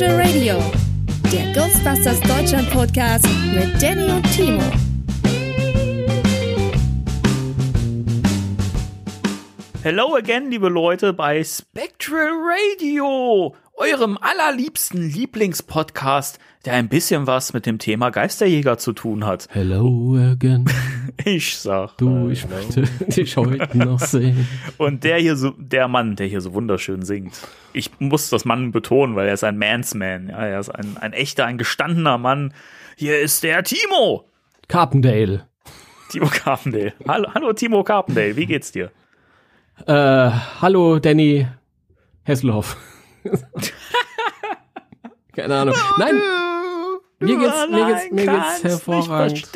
Radio, der Ghostbusters Deutschland Podcast mit Danny und Timo. Hello again, liebe Leute, bei Spectral Radio, eurem allerliebsten Lieblingspodcast, der ein bisschen was mit dem Thema Geisterjäger zu tun hat. Hello again. Ich sag. Du, ich möchte dich heute noch sehen. Und der hier so, der Mann, der hier so wunderschön singt. Ich muss das Mann betonen, weil er ist ein Mansman. Ja, er ist ein, ein echter, ein gestandener Mann. Hier ist der Timo. Carpendale. Timo Carpendale. Hallo, hallo Timo Carpendale, wie geht's dir? Äh, hallo Danny Hesselhoff. Keine Ahnung. Nein, mir geht's, mir geht's, mir geht's hervorragend.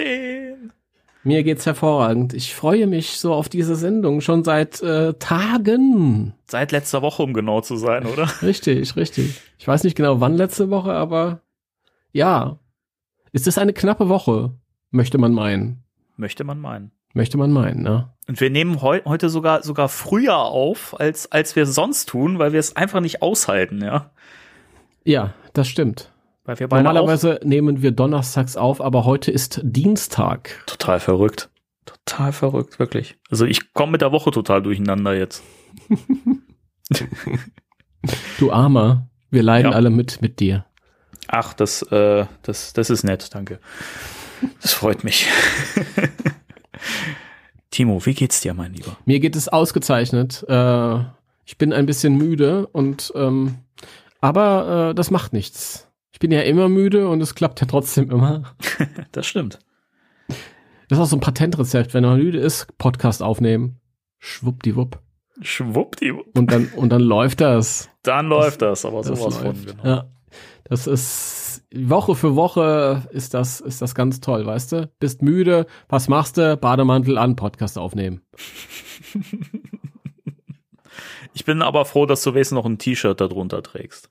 Mir geht's hervorragend. Ich freue mich so auf diese Sendung schon seit äh, Tagen. Seit letzter Woche, um genau zu sein, oder? Richtig, richtig. Ich weiß nicht genau wann letzte Woche, aber ja. Ist es eine knappe Woche, möchte man meinen. Möchte man meinen. Möchte man meinen, ne? Und wir nehmen heu heute sogar, sogar früher auf, als, als wir es sonst tun, weil wir es einfach nicht aushalten, ja. Ja, das stimmt. Normalerweise nehmen wir donnerstags auf, aber heute ist Dienstag. Total verrückt. Total verrückt, wirklich. Also ich komme mit der Woche total durcheinander jetzt. Du Armer, wir leiden Ja. alle mit mit dir. Ach, das, äh, das, das ist nett, danke. Das freut mich. Timo, wie geht's dir, mein Lieber? Mir geht es ausgezeichnet. Äh, ich bin ein bisschen müde und ähm, aber äh, das macht nichts. Ich bin ja immer müde und es klappt ja trotzdem immer. Das stimmt. Das ist auch so ein Patentrezept, wenn man müde ist, Podcast aufnehmen. Schwuppdiwupp. Schwuppdiwupp. Und dann und dann läuft das. Dann läuft das, aber Das sowas von, läuft. genau. Ja. Das ist Woche für Woche ist das ist das ganz toll, weißt du? Bist müde, was machst du? Bademantel an, Podcast aufnehmen. Ich bin aber froh, dass du wenigstens noch ein T-Shirt darunter trägst.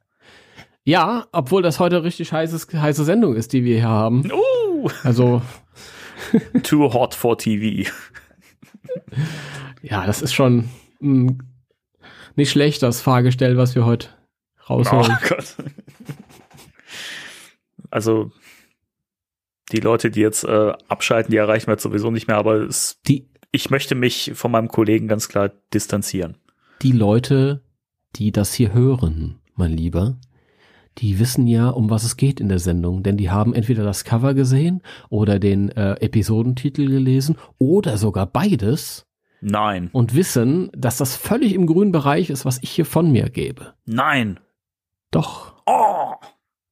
Ja, obwohl das heute richtig heißes, heiße Sendung ist, die wir hier haben. Uh, Also, too hot for TV. ja, das ist schon mh, nicht schlecht, das Fahrgestell, was wir heute Oh rausholen. Gott. Also, die Leute, die jetzt äh, abschalten, die erreichen wir jetzt sowieso nicht mehr, aber es, Die, ich möchte mich von meinem Kollegen ganz klar distanzieren. die Leute, die das hier hören, mein Lieber, die wissen ja, um was es geht in der Sendung, denn die haben entweder das Cover gesehen oder den äh, Episodentitel gelesen oder sogar beides Nein, und wissen, dass das völlig im grünen Bereich ist, was ich hier von mir gebe. nein. Doch, Oh,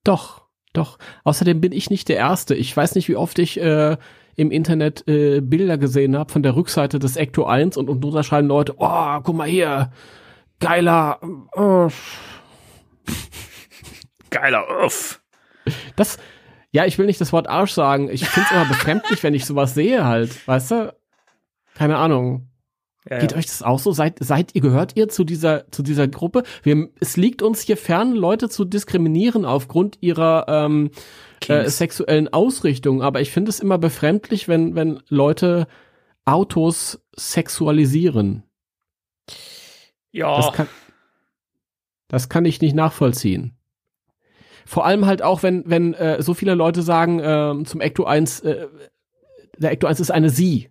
Doch, doch. Außerdem bin ich nicht der Erste. Ich weiß nicht, wie oft ich äh, im Internet äh, Bilder gesehen habe von der Rückseite des Ecto 1 und, und drunter schreiben Leute, oh, guck mal hier, geiler. Oh. geiler Uff. Das, ja, ich will nicht das Wort Arsch sagen. Ich finde es immer befremdlich, wenn ich sowas sehe halt, weißt du? Keine Ahnung. Ja, Geht ja. euch das auch so? Seid, seid ihr, gehört ihr zu dieser, zu dieser Gruppe? Wir, es liegt uns hier fern, Leute zu diskriminieren aufgrund ihrer ähm, äh, sexuellen Ausrichtung. Aber ich finde es immer befremdlich, wenn, wenn Leute Autos sexualisieren. ja. Das kann, das kann ich nicht nachvollziehen. Vor allem halt auch, wenn, wenn äh, so viele Leute sagen ähm, zum Ecto 1, äh, der Ecto 1 ist eine Sie.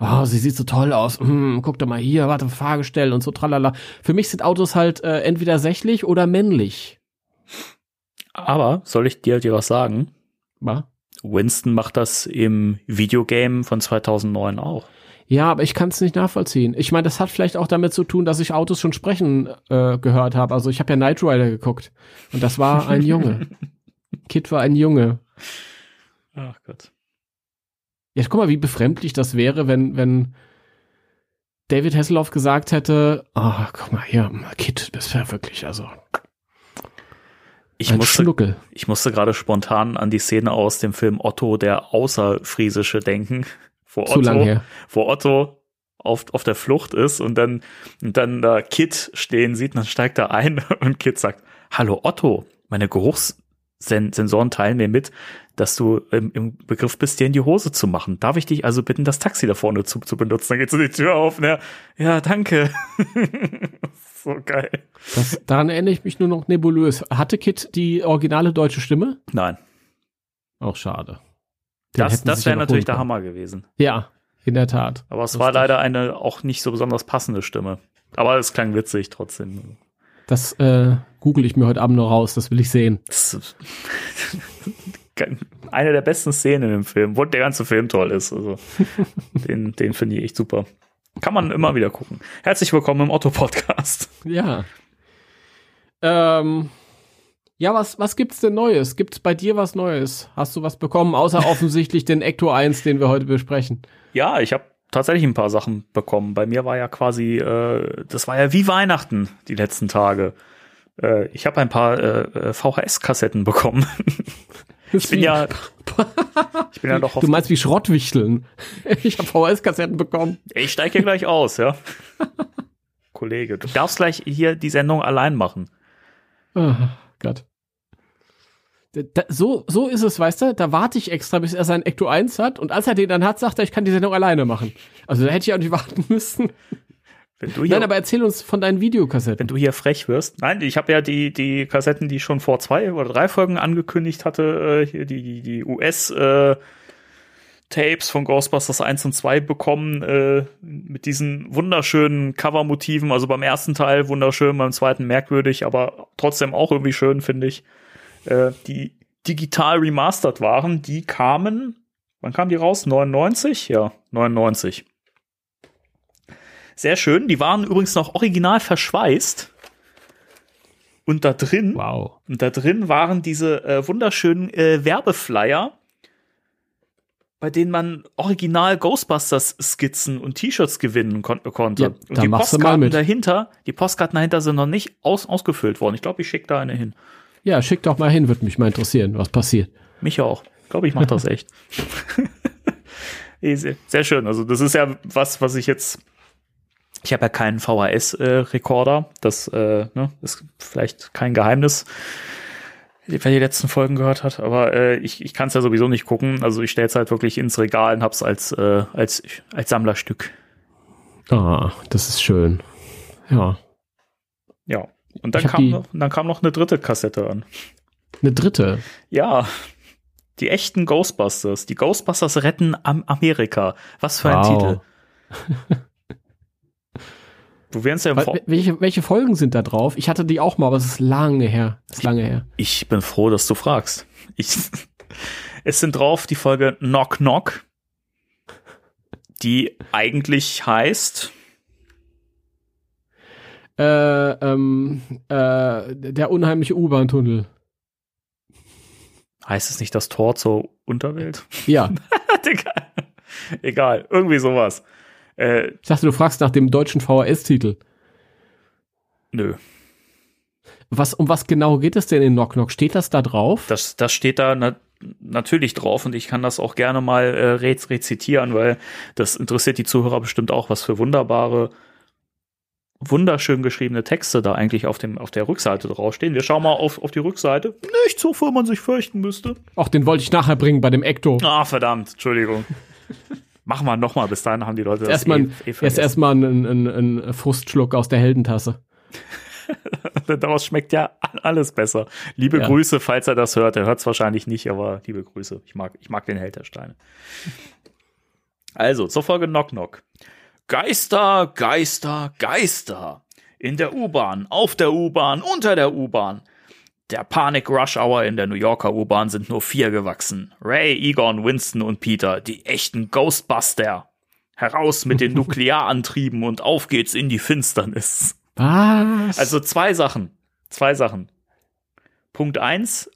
Oh, sie sieht so toll aus. Hm, guck doch mal hier, warte, Fahrgestell und so tralala. Für mich sind Autos halt äh, entweder sächlich oder männlich. aber soll ich dir, dir was sagen? Wa? Winston macht das im Videogame von 2009 auch. Ja, aber ich kann es nicht nachvollziehen. Ich meine, das hat vielleicht auch damit zu tun, dass ich Autos schon sprechen äh, gehört habe. Also ich habe ja Knight Rider geguckt und das war ein Junge. Kid war ein Junge. Ach Gott. Jetzt guck mal, wie befremdlich das wäre, wenn, wenn David Hasselhoff gesagt hätte, ah, guck mal hier, Kid, das wäre wirklich, also Ich musste, Schnuckel. ich musste gerade spontan an die Szene aus dem Film Otto, der Außerfriesische denken. Wo Zu Otto, wo Otto auf, auf der Flucht ist und dann, und dann da Kit stehen sieht, und dann steigt er ein und Kit sagt, Hallo Otto, meine Geruchssensoren teilen mir mit, dass du im, im Begriff bist, dir in die Hose zu machen. Darf ich dich also bitten, das Taxi da vorne zu, zu benutzen? Dann geht so die Tür auf, ne? Ja, danke. so geil. Das, daran erinnere ich mich nur noch nebulös. Hatte Kit die originale deutsche Stimme? Nein. Auch schade. Den das das wäre natürlich der Hammer gewesen. Ja, in der Tat. Aber es Lustig. war leider eine auch nicht so besonders passende Stimme. Aber es klang witzig trotzdem. Das äh, google ich mir heute Abend noch raus, das will ich sehen. Eine der besten Szenen im Film, wo der ganze Film toll ist. Also, den den finde ich echt super. Kann man immer wieder gucken. Herzlich willkommen im Otto-Podcast. Ja. Ähm, ja, was, was gibt's denn Neues? Gibt's bei dir was Neues? Hast du was bekommen, außer offensichtlich den Ecto 1, den wir heute besprechen? Ja, ich habe tatsächlich ein paar Sachen bekommen. Bei mir war ja quasi, äh, das war ja wie Weihnachten die letzten Tage. Äh, ich habe ein paar äh, VHS-Kassetten bekommen. ich bin ja, ich bin ja doch. Du meinst wie Schrottwichteln? Ich habe VHS-Kassetten bekommen. Ich steige hier gleich aus, ja. Kollege, du darfst gleich hier die Sendung allein machen. Oh Gott. Da, so, so ist es, weißt du? Da warte ich extra, bis er sein Ecto 1 hat. Und als er den dann hat, sagt er, ich kann die Sendung alleine machen. Also da hätte ich auch nicht warten müssen. Wenn du hier, Nein, aber erzähl uns von deinen Videokassetten. Wenn du hier frech wirst. Nein, ich habe ja die, die Kassetten, die ich schon vor zwei oder drei Folgen angekündigt hatte, äh, hier die, die, die US- äh, Tapes von Ghostbusters 1 und 2 bekommen, äh, mit diesen wunderschönen Cover-Motiven. Also beim ersten Teil wunderschön, beim zweiten merkwürdig, aber trotzdem auch irgendwie schön, finde ich. Äh, die digital remastered waren, die kamen, wann kamen die raus? 99? Ja, 99. Sehr schön. Die waren übrigens noch original verschweißt. Und da drin, wow. und da drin waren diese äh, wunderschönen äh, Werbeflyer bei denen man original Ghostbusters Skizzen und T-Shirts gewinnen kon konnte. Ja, und die Postkarten dahinter, die Postkarten dahinter sind noch nicht aus ausgefüllt worden. Ich glaube, ich schicke da eine hin. Ja, schick doch mal hin, würde mich mal interessieren, was passiert. Mich auch. Ich glaube, ich mache das echt. Sehr schön. Also das ist ja was, was ich jetzt. Ich habe ja keinen VHS-Rekorder. Äh, das äh, ne, ist vielleicht kein Geheimnis wer die letzten Folgen gehört hat, aber äh, ich, ich kann es ja sowieso nicht gucken. Also ich stelle es halt wirklich ins Regal und hab's als, äh, als, als Sammlerstück. Ah, das ist schön. Ja. Ja. Und dann kam, noch, dann kam noch eine dritte Kassette an. Eine dritte? Ja. Die echten Ghostbusters. Die Ghostbusters retten Amerika. Was für ein wow. Titel. Du wärst ja welche, welche Folgen sind da drauf? Ich hatte die auch mal, aber es ist lange her. ist lange her. Ich bin froh, dass du fragst. Ich, es sind drauf die Folge Knock Knock, die eigentlich heißt äh, ähm, äh, der unheimliche U-Bahn-Tunnel. Heißt es nicht das Tor zur Unterwelt? Ja. Egal, irgendwie sowas. Äh, ich dachte, du fragst nach dem deutschen VHS-Titel. Nö. Was, um was genau geht es denn in Knock Knock? Steht das da drauf? Das, das steht da na, natürlich drauf und ich kann das auch gerne mal äh, rez rezitieren, weil das interessiert die Zuhörer bestimmt auch, was für wunderbare, wunderschön geschriebene Texte da eigentlich auf, dem, auf der Rückseite draufstehen. Wir schauen mal auf, auf die Rückseite. Nichts, wovor man sich fürchten müsste. Ach, den wollte ich nachher bringen bei dem Ecto. Ah, verdammt, Entschuldigung. Machen wir noch mal, bis dahin haben die Leute das erstmal, eh, eh Erst erstmal ein, ein, ein Frustschluck aus der Heldentasse. Daraus schmeckt ja alles besser. Liebe ja. Grüße, falls er das hört. Er hört es wahrscheinlich nicht, aber liebe Grüße. Ich mag, ich mag den Held der Steine. Also, zur Folge Knock Knock. Geister, Geister, Geister. In der U-Bahn, auf der U-Bahn, unter der U-Bahn. Der Panik Rush Hour in der New Yorker U-Bahn sind nur vier gewachsen. Ray, Egon, Winston und Peter, die echten Ghostbuster. Heraus mit den Nuklearantrieben und auf geht's in die Finsternis. Was? Also zwei Sachen. Zwei Sachen. Punkt eins.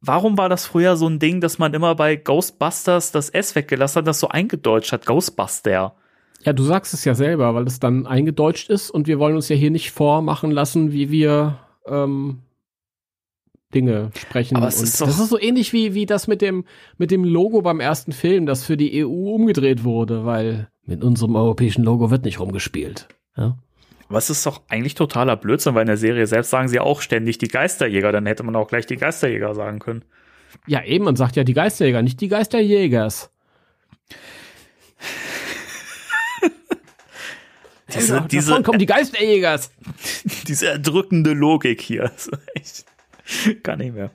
Warum war das früher so ein Ding, dass man immer bei Ghostbusters das S weggelassen hat, das so eingedeutscht hat? Ghostbuster. Ja, du sagst es ja selber, weil es dann eingedeutscht ist und wir wollen uns ja hier nicht vormachen lassen, wie wir ähm, Dinge sprechen. Aber es ist das ist so ähnlich wie, wie das mit dem, mit dem Logo beim ersten Film, das für die EU umgedreht wurde, weil mit unserem europäischen Logo wird nicht rumgespielt. Ja? Was ist doch eigentlich totaler Blödsinn, weil in der Serie selbst sagen sie auch ständig die Geisterjäger, dann hätte man auch gleich die Geisterjäger sagen können. Ja, eben, man sagt ja die Geisterjäger, nicht die Geisterjägers. diese, Davon diese, kommen die Geisterjägers. diese erdrückende Logik hier. Also echt, kann nicht mehr.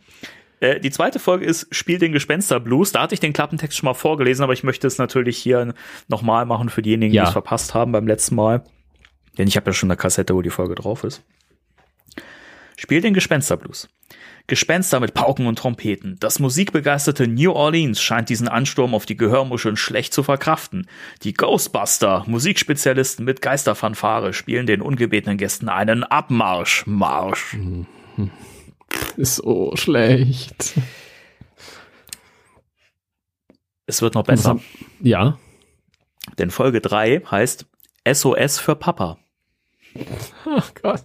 Äh, die zweite Folge ist Spiel den Gespensterblues. Da hatte ich den Klappentext schon mal vorgelesen, aber ich möchte es natürlich hier nochmal machen für diejenigen, Ja. die es verpasst haben beim letzten Mal. Denn ich habe ja schon eine Kassette, wo die Folge drauf ist. Spiel den Gespensterblues. Gespenster mit Pauken und Trompeten. Das musikbegeisterte New Orleans scheint diesen Ansturm auf die Gehörmuscheln schlecht zu verkraften. Die Ghostbuster, Musikspezialisten mit Geisterfanfare, spielen den ungebetenen Gästen einen Abmarsch. Marsch. Ist so schlecht. Es wird noch besser, Ja. denn Folge 3 heißt SOS für Papa. Ach Gott.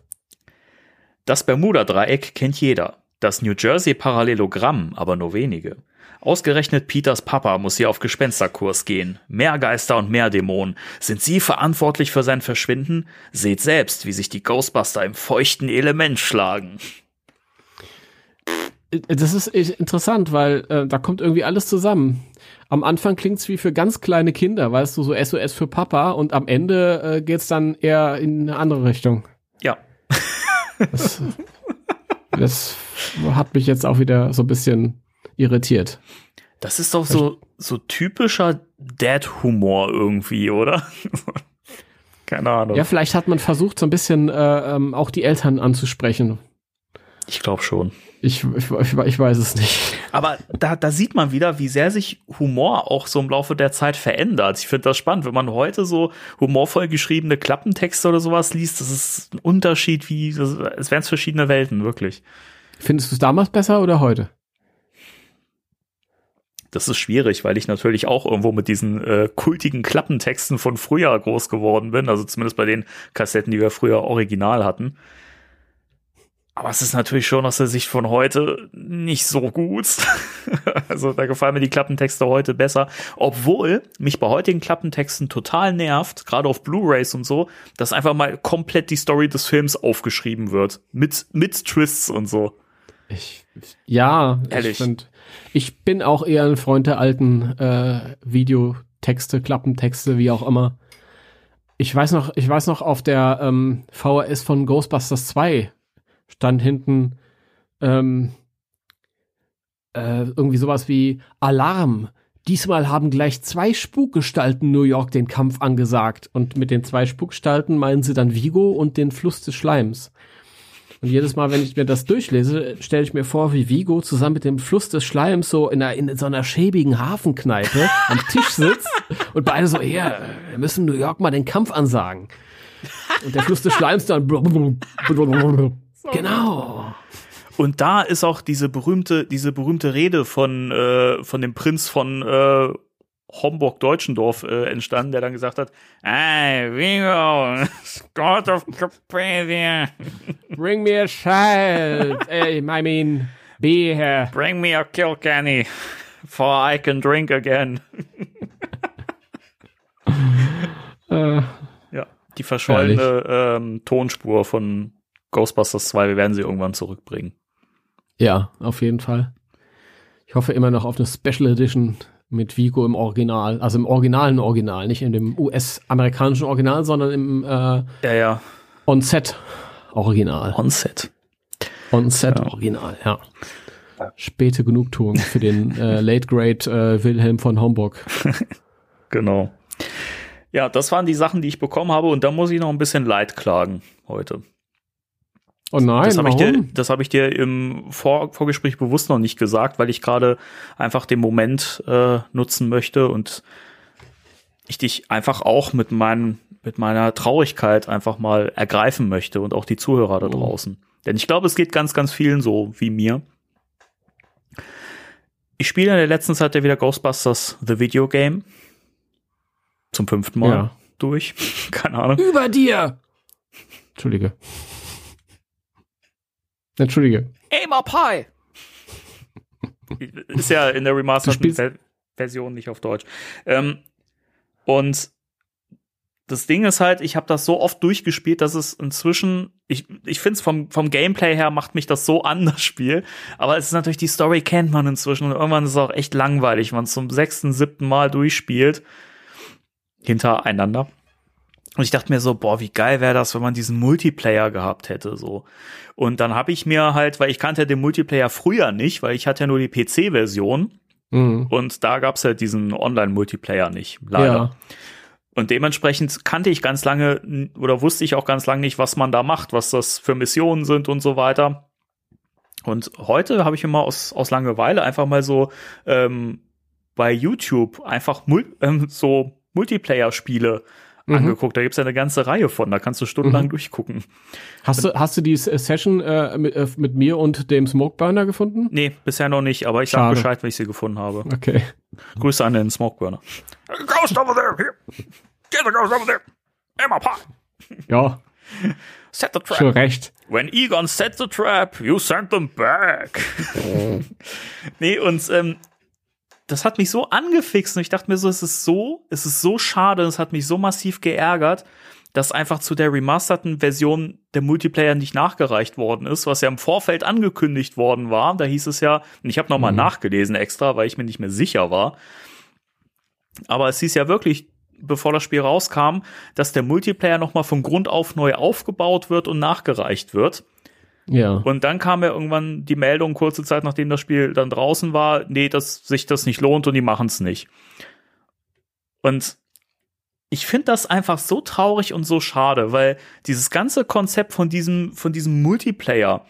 Das Bermuda-Dreieck kennt jeder. Das New Jersey-Parallelogramm aber nur wenige. Ausgerechnet Peters Papa muss hier auf Gespensterkurs gehen. Mehr Geister und mehr Dämonen. Sind Sie verantwortlich für sein Verschwinden? Seht selbst, wie sich die Ghostbuster im feuchten Element schlagen. Das ist echt interessant, weil äh, da kommt irgendwie alles zusammen. Am Anfang klingt's wie für ganz kleine Kinder, weißt du, so SOS für Papa und am Ende äh, geht's dann eher in eine andere Richtung. Ja, Das, das hat mich jetzt auch wieder so ein bisschen irritiert. das ist doch so, so typischer Dad-Humor irgendwie, oder? Keine Ahnung. Ja, vielleicht hat man versucht, so ein bisschen äh, ähm, auch die Eltern anzusprechen. Ich glaube schon. Ich, ich, ich, weiß es nicht. Aber da, da sieht man wieder, wie sehr sich Humor auch so im Laufe der Zeit verändert. Ich finde das spannend, wenn man heute so humorvoll geschriebene Klappentexte oder sowas liest, das ist ein Unterschied, wie, das, es wären verschiedene Welten, wirklich. Findest du es damals besser oder heute? Das ist schwierig, weil ich natürlich auch irgendwo mit diesen äh, kultigen Klappentexten von früher groß geworden bin, also zumindest bei den Kassetten, die wir früher original hatten. Aber es ist natürlich schon aus der Sicht von heute nicht so gut. also da gefallen mir die Klappentexte heute besser. Obwohl mich bei heutigen Klappentexten total nervt, gerade auf Blu-rays und so, dass einfach mal komplett die Story des Films aufgeschrieben wird. Mit, mit Twists und so. Ich, ja, Ehrlich. ich, find, ich bin auch eher ein Freund der alten äh, Videotexte, Klappentexte, wie auch immer. Ich weiß noch, ich weiß noch, auf der ähm, VHS von Ghostbusters 2 stand hinten ähm, äh, irgendwie sowas wie Alarm. Diesmal haben gleich zwei Spukgestalten New York den Kampf angesagt. Und mit den zwei Spukgestalten meinen sie dann Vigo und den Fluss des Schleims. Und jedes Mal, wenn ich mir das durchlese, stelle ich mir vor, wie Vigo zusammen mit dem Fluss des Schleims so in, einer, in so einer schäbigen Hafenkneipe am Tisch sitzt und beide so, ja, wir müssen New York mal den Kampf ansagen. Und der Fluss des Schleims dann. Genau. Und da ist auch diese berühmte, diese berühmte Rede von, äh, von dem Prinz von äh, Homburg-Deutschendorf äh, entstanden, der dann gesagt hat, Hey, Vigo, God of Carpathia, Bring me a child. Ey, I mean, be here. bring me a Kilkenny, for I can drink again. Äh, Ja, die verschollene ähm, Tonspur von Ghostbusters 2, wir werden sie irgendwann zurückbringen. ja, auf jeden Fall. Ich hoffe immer noch auf eine Special Edition mit Vigo im Original, also im originalen Original, nicht in dem US-amerikanischen Original, sondern im äh, Ja, ja, On-Set-Original. Onset. On-Set-Original, ja. Späte Genugtuung für den äh, Late Great äh, Wilhelm von Homburg. Genau. Ja, das waren die Sachen, die ich bekommen habe und da muss ich noch ein bisschen Leid klagen heute. Oh nein, Das habe ich, dir- das hab ich dir im Vor Vorgespräch bewusst noch nicht gesagt, weil ich gerade einfach den Moment äh, nutzen möchte und ich dich einfach auch mit, meinen, mit meiner Traurigkeit einfach mal ergreifen möchte und auch die Zuhörer da Oh. draußen. Denn ich glaube, es geht ganz, ganz vielen so wie mir. Ich spiele in der letzten Zeit ja wieder Ghostbusters The Video Game. Zum fünften Mal Ja. durch. Keine Ahnung. Über dir! Entschuldige. Entschuldige. Aim up high. Ist ja in der Du remasterten spielst- Ver Version nicht auf Deutsch. Ähm, und das Ding ist halt, ich habe das so oft durchgespielt, dass es inzwischen, ich, ich finde es vom, vom Gameplay her macht mich das so an, das Spiel. Aber es ist natürlich, die Story kennt man inzwischen und irgendwann ist es auch echt langweilig, wenn man es zum sechsten, siebten Mal durchspielt. Hintereinander. Und ich dachte mir so, boah, wie geil wäre das, wenn man diesen Multiplayer gehabt hätte, so. Und dann habe ich mir halt, weil ich kannte den Multiplayer früher nicht, weil ich hatte ja nur die PC-Version. Mhm. Und da gab's halt diesen Online-Multiplayer nicht, leider. Ja. Und dementsprechend kannte ich ganz lange oder wusste ich auch ganz lange nicht, was man da macht, was das für Missionen sind und so weiter. Und heute habe ich immer aus, aus Langeweile einfach mal so ähm, bei YouTube einfach mul ähm, so Multiplayer-Spiele mhm. angeguckt. Da gibt's ja eine ganze Reihe von, da kannst du stundenlang mhm. durchgucken. Hast du, hast du die Session äh, mit, äh, mit mir und dem Smokeburner gefunden? Nee, bisher noch nicht, aber ich Schade. sag Bescheid, wenn ich sie gefunden habe. Okay. Grüße an den Smokeburner. Ghost over there! Here. Get the ghost over there! Emma Pie! Ja. Set the trap. Schon recht. When Egon set the trap, you send them back. nee, und ähm, das hat mich so angefixt und ich dachte mir so, es ist so, es ist so schade, es hat mich so massiv geärgert, dass einfach zu der remasterten Version der Multiplayer nicht nachgereicht worden ist, was ja im Vorfeld angekündigt worden war. Da hieß es ja, und ich habe nochmal mhm. nachgelesen extra, weil ich mir nicht mehr sicher war. Aber es hieß ja wirklich, bevor das Spiel rauskam, dass der Multiplayer nochmal von Grund auf neu aufgebaut wird und nachgereicht wird. Ja. Und dann kam ja irgendwann die Meldung, kurze Zeit nachdem das Spiel dann draußen war, nee, dass sich das nicht lohnt und die machen es nicht. Und ich finde das einfach so traurig und so schade, weil dieses ganze Konzept von diesem, von diesem Multiplayer,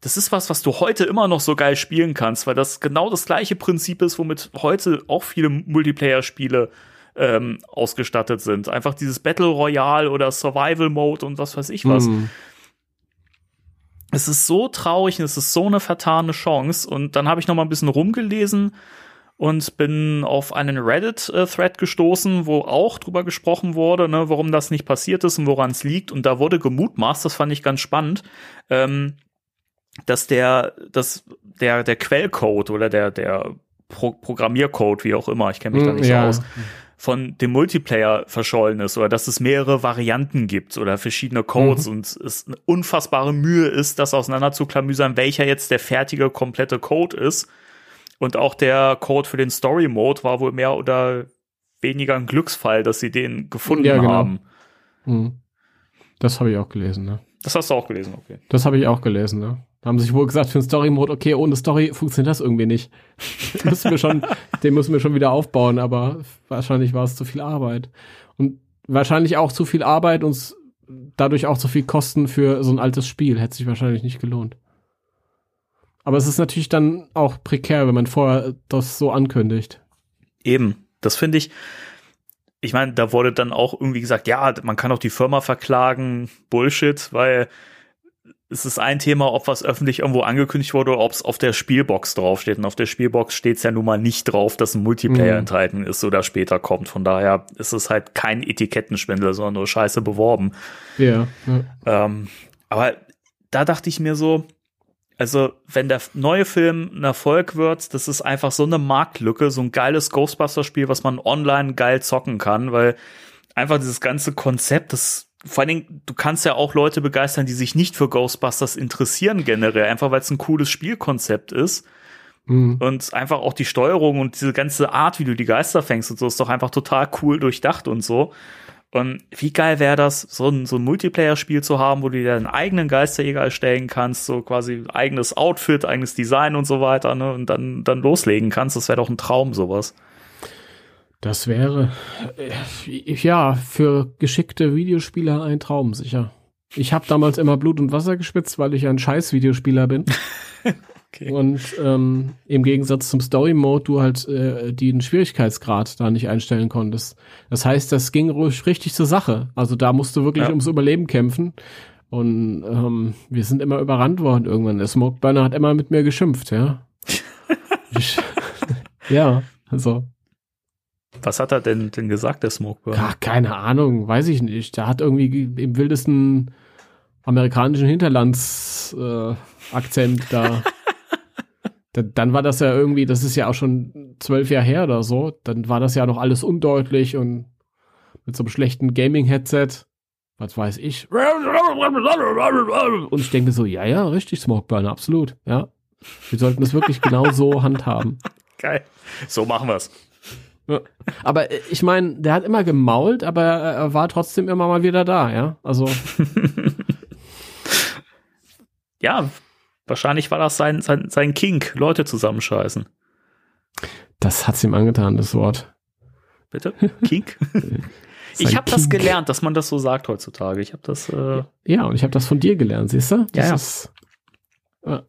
das ist was, was du heute immer noch so geil spielen kannst, weil das genau das gleiche Prinzip ist, womit heute auch viele Multiplayer-Spiele ähm, ausgestattet sind. Einfach dieses Battle Royale oder Survival Mode und was weiß ich was. Mm es ist so traurig und es ist so eine vertane Chance. Und dann habe ich noch mal ein bisschen rumgelesen und bin auf einen Reddit-Thread gestoßen, wo auch drüber gesprochen wurde, ne, warum das nicht passiert ist und woran es liegt. Und da wurde gemutmaßt, das fand ich ganz spannend, ähm, dass der, dass der, der Quellcode oder der, der Pro Programmiercode, wie auch immer, ich kenne mich da hm, nicht ja. so aus, von dem Multiplayer verschollen ist oder dass es mehrere Varianten gibt oder verschiedene Codes mhm. und es eine unfassbare Mühe ist, das auseinanderzuklamüsern, welcher jetzt der fertige komplette Code ist. Und auch der Code für den Story Mode war wohl mehr oder weniger ein Glücksfall, dass sie den gefunden ja, genau. haben. Mhm. Das habe ich auch gelesen, ne? Das hast du auch gelesen, okay. Das habe ich auch gelesen, ne? Da haben sich wohl gesagt, für den Story-Mode, okay, ohne Story funktioniert das irgendwie nicht. müssen wir schon, den müssen wir schon wieder aufbauen, aber wahrscheinlich war es zu viel Arbeit. Und wahrscheinlich auch zu viel Arbeit und dadurch auch zu viel Kosten für so ein altes Spiel. Hätte sich wahrscheinlich nicht gelohnt. Aber es ist natürlich dann auch prekär, wenn man vorher das so ankündigt. Eben. Das finde ich, ich meine, da wurde dann auch irgendwie gesagt, ja, man kann auch die Firma verklagen, Bullshit, weil es ist ein Thema, ob was öffentlich irgendwo angekündigt wurde oder ob es auf der Spielbox draufsteht. Und auf der Spielbox steht es ja nun mal nicht drauf, dass ein Multiplayer mhm. enthalten ist oder später kommt. Von daher ist es halt kein Etikettenschwindel, sondern nur scheiße beworben. Ja. ja. Ähm, aber da dachte ich mir so, also wenn der neue Film ein Erfolg wird, das ist einfach so eine Marktlücke, so ein geiles Ghostbuster-Spiel, was man online geil zocken kann, weil einfach dieses ganze Konzept, das vor allen Dingen, du kannst ja auch Leute begeistern, die sich nicht für Ghostbusters interessieren generell, einfach weil es ein cooles Spielkonzept ist. Mhm. Und einfach auch die Steuerung und diese ganze Art, wie du die Geister fängst und so, ist doch einfach total cool durchdacht und so. Und wie geil wäre das, so ein, so ein Multiplayer-Spiel zu haben, wo du dir deinen eigenen Geisterjäger erstellen kannst, so quasi eigenes Outfit, eigenes Design und so weiter, ne? Und dann, dann loslegen kannst. Das wäre doch ein Traum, sowas. Das wäre, äh, ja, für geschickte Videospieler ein Traum, sicher. Ich habe damals immer Blut und Wasser gespitzt, weil ich ein scheiß Videospieler bin. okay. Und ähm, im Gegensatz zum Story Mode du halt äh, den Schwierigkeitsgrad da nicht einstellen konntest. Das heißt, das ging ruhig richtig zur Sache. Also da musst du wirklich ja. ums Überleben kämpfen. Und ähm, wir sind immer überrannt worden irgendwann. Der Smoke Burner hat immer mit mir geschimpft, ja. ja, also was hat er denn, denn gesagt, der Smokeburn? Ja, keine Ahnung, weiß ich nicht. Der hat irgendwie im wildesten amerikanischen Hinterlands-Akzent äh, da. da. Dann war das ja irgendwie, das ist ja auch schon zwölf Jahre her oder so, dann war das ja noch alles undeutlich und mit so einem schlechten Gaming-Headset. Was weiß ich. Und ich denke so, ja, ja, richtig, Smokeburner, absolut, ja. Wir sollten das wirklich genau so handhaben. Geil. So machen wir's. Ja. Aber äh, ich meine, der hat immer gemault, aber er war trotzdem immer mal wieder da, ja. Also. ja, wahrscheinlich war das sein, sein, sein Kink, Leute zusammenscheißen. Das hat's ihm angetan, das Wort. Bitte? Kink? ich habe das gelernt, dass man das so sagt heutzutage. Ich habe das. Äh ja, und ich habe das von dir gelernt, siehst du? Das ja, ja. Ist,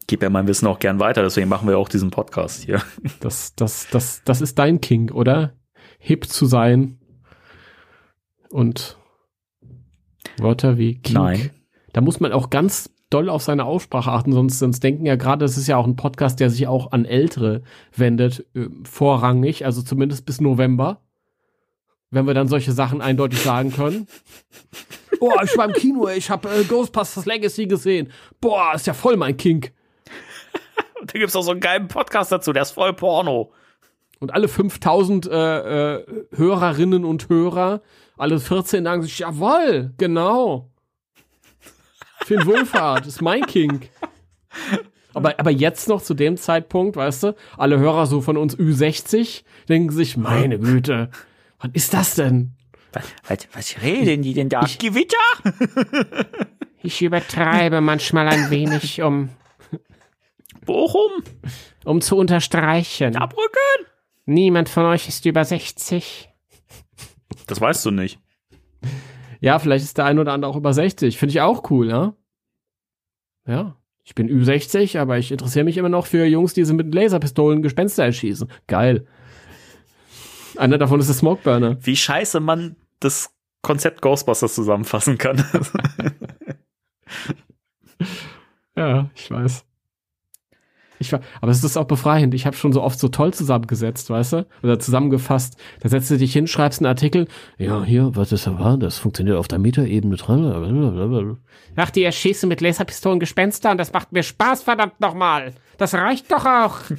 Gib ja mein Wissen auch gern weiter, deswegen machen wir auch diesen Podcast hier. Das, das, das, das ist dein King, oder? Hip zu sein und Wörter wie King. Nein. Da muss man auch ganz doll auf seine Aussprache achten, sonst, sonst denken ja gerade, das ist ja auch ein Podcast, der sich auch an Ältere wendet, äh, vorrangig, also zumindest bis November. Wenn wir dann solche Sachen eindeutig sagen können. Boah, ich war im Kino, ich habe äh, Ghostbusters Legacy gesehen. Boah, ist ja voll mein Kink. da gibt's auch so einen geilen Podcast dazu, der ist voll Porno. Und alle 5000 äh, äh, Hörerinnen und Hörer, alle 14 sagen sich, jawoll, genau. Finn Wohlfahrt ist mein Kink. Aber, aber jetzt noch zu dem Zeitpunkt, weißt du, alle Hörer so von uns Ü60 denken sich, meine Güte, was ist das denn? Was, was, was reden die denn da? Ich, Gewitter? ich übertreibe manchmal ein wenig, um. Bochum? Um zu unterstreichen. Saarbrücken? Niemand von euch ist über 60. Das weißt du nicht. Ja, vielleicht ist der ein oder andere auch über 60. Finde ich auch cool, ja? Ja. Ich bin Ü60, aber ich interessiere mich immer noch für Jungs, die sie mit Laserpistolen Gespenster erschießen. Geil. Einer davon ist der Smokeburner. Wie scheiße man das Konzept Ghostbusters zusammenfassen kann. ja, ich weiß. Ich war, aber es ist auch befreiend. Ich habe schon so oft so toll zusammengesetzt, weißt du? Oder zusammengefasst. Da setzt du dich hin, schreibst einen Artikel. Ja, hier, was ist da Das funktioniert auf der Metaebene dran. Ach, die erschießen mit Laserpistolen Gespenster und das macht mir Spaß, verdammt nochmal. Das reicht doch auch.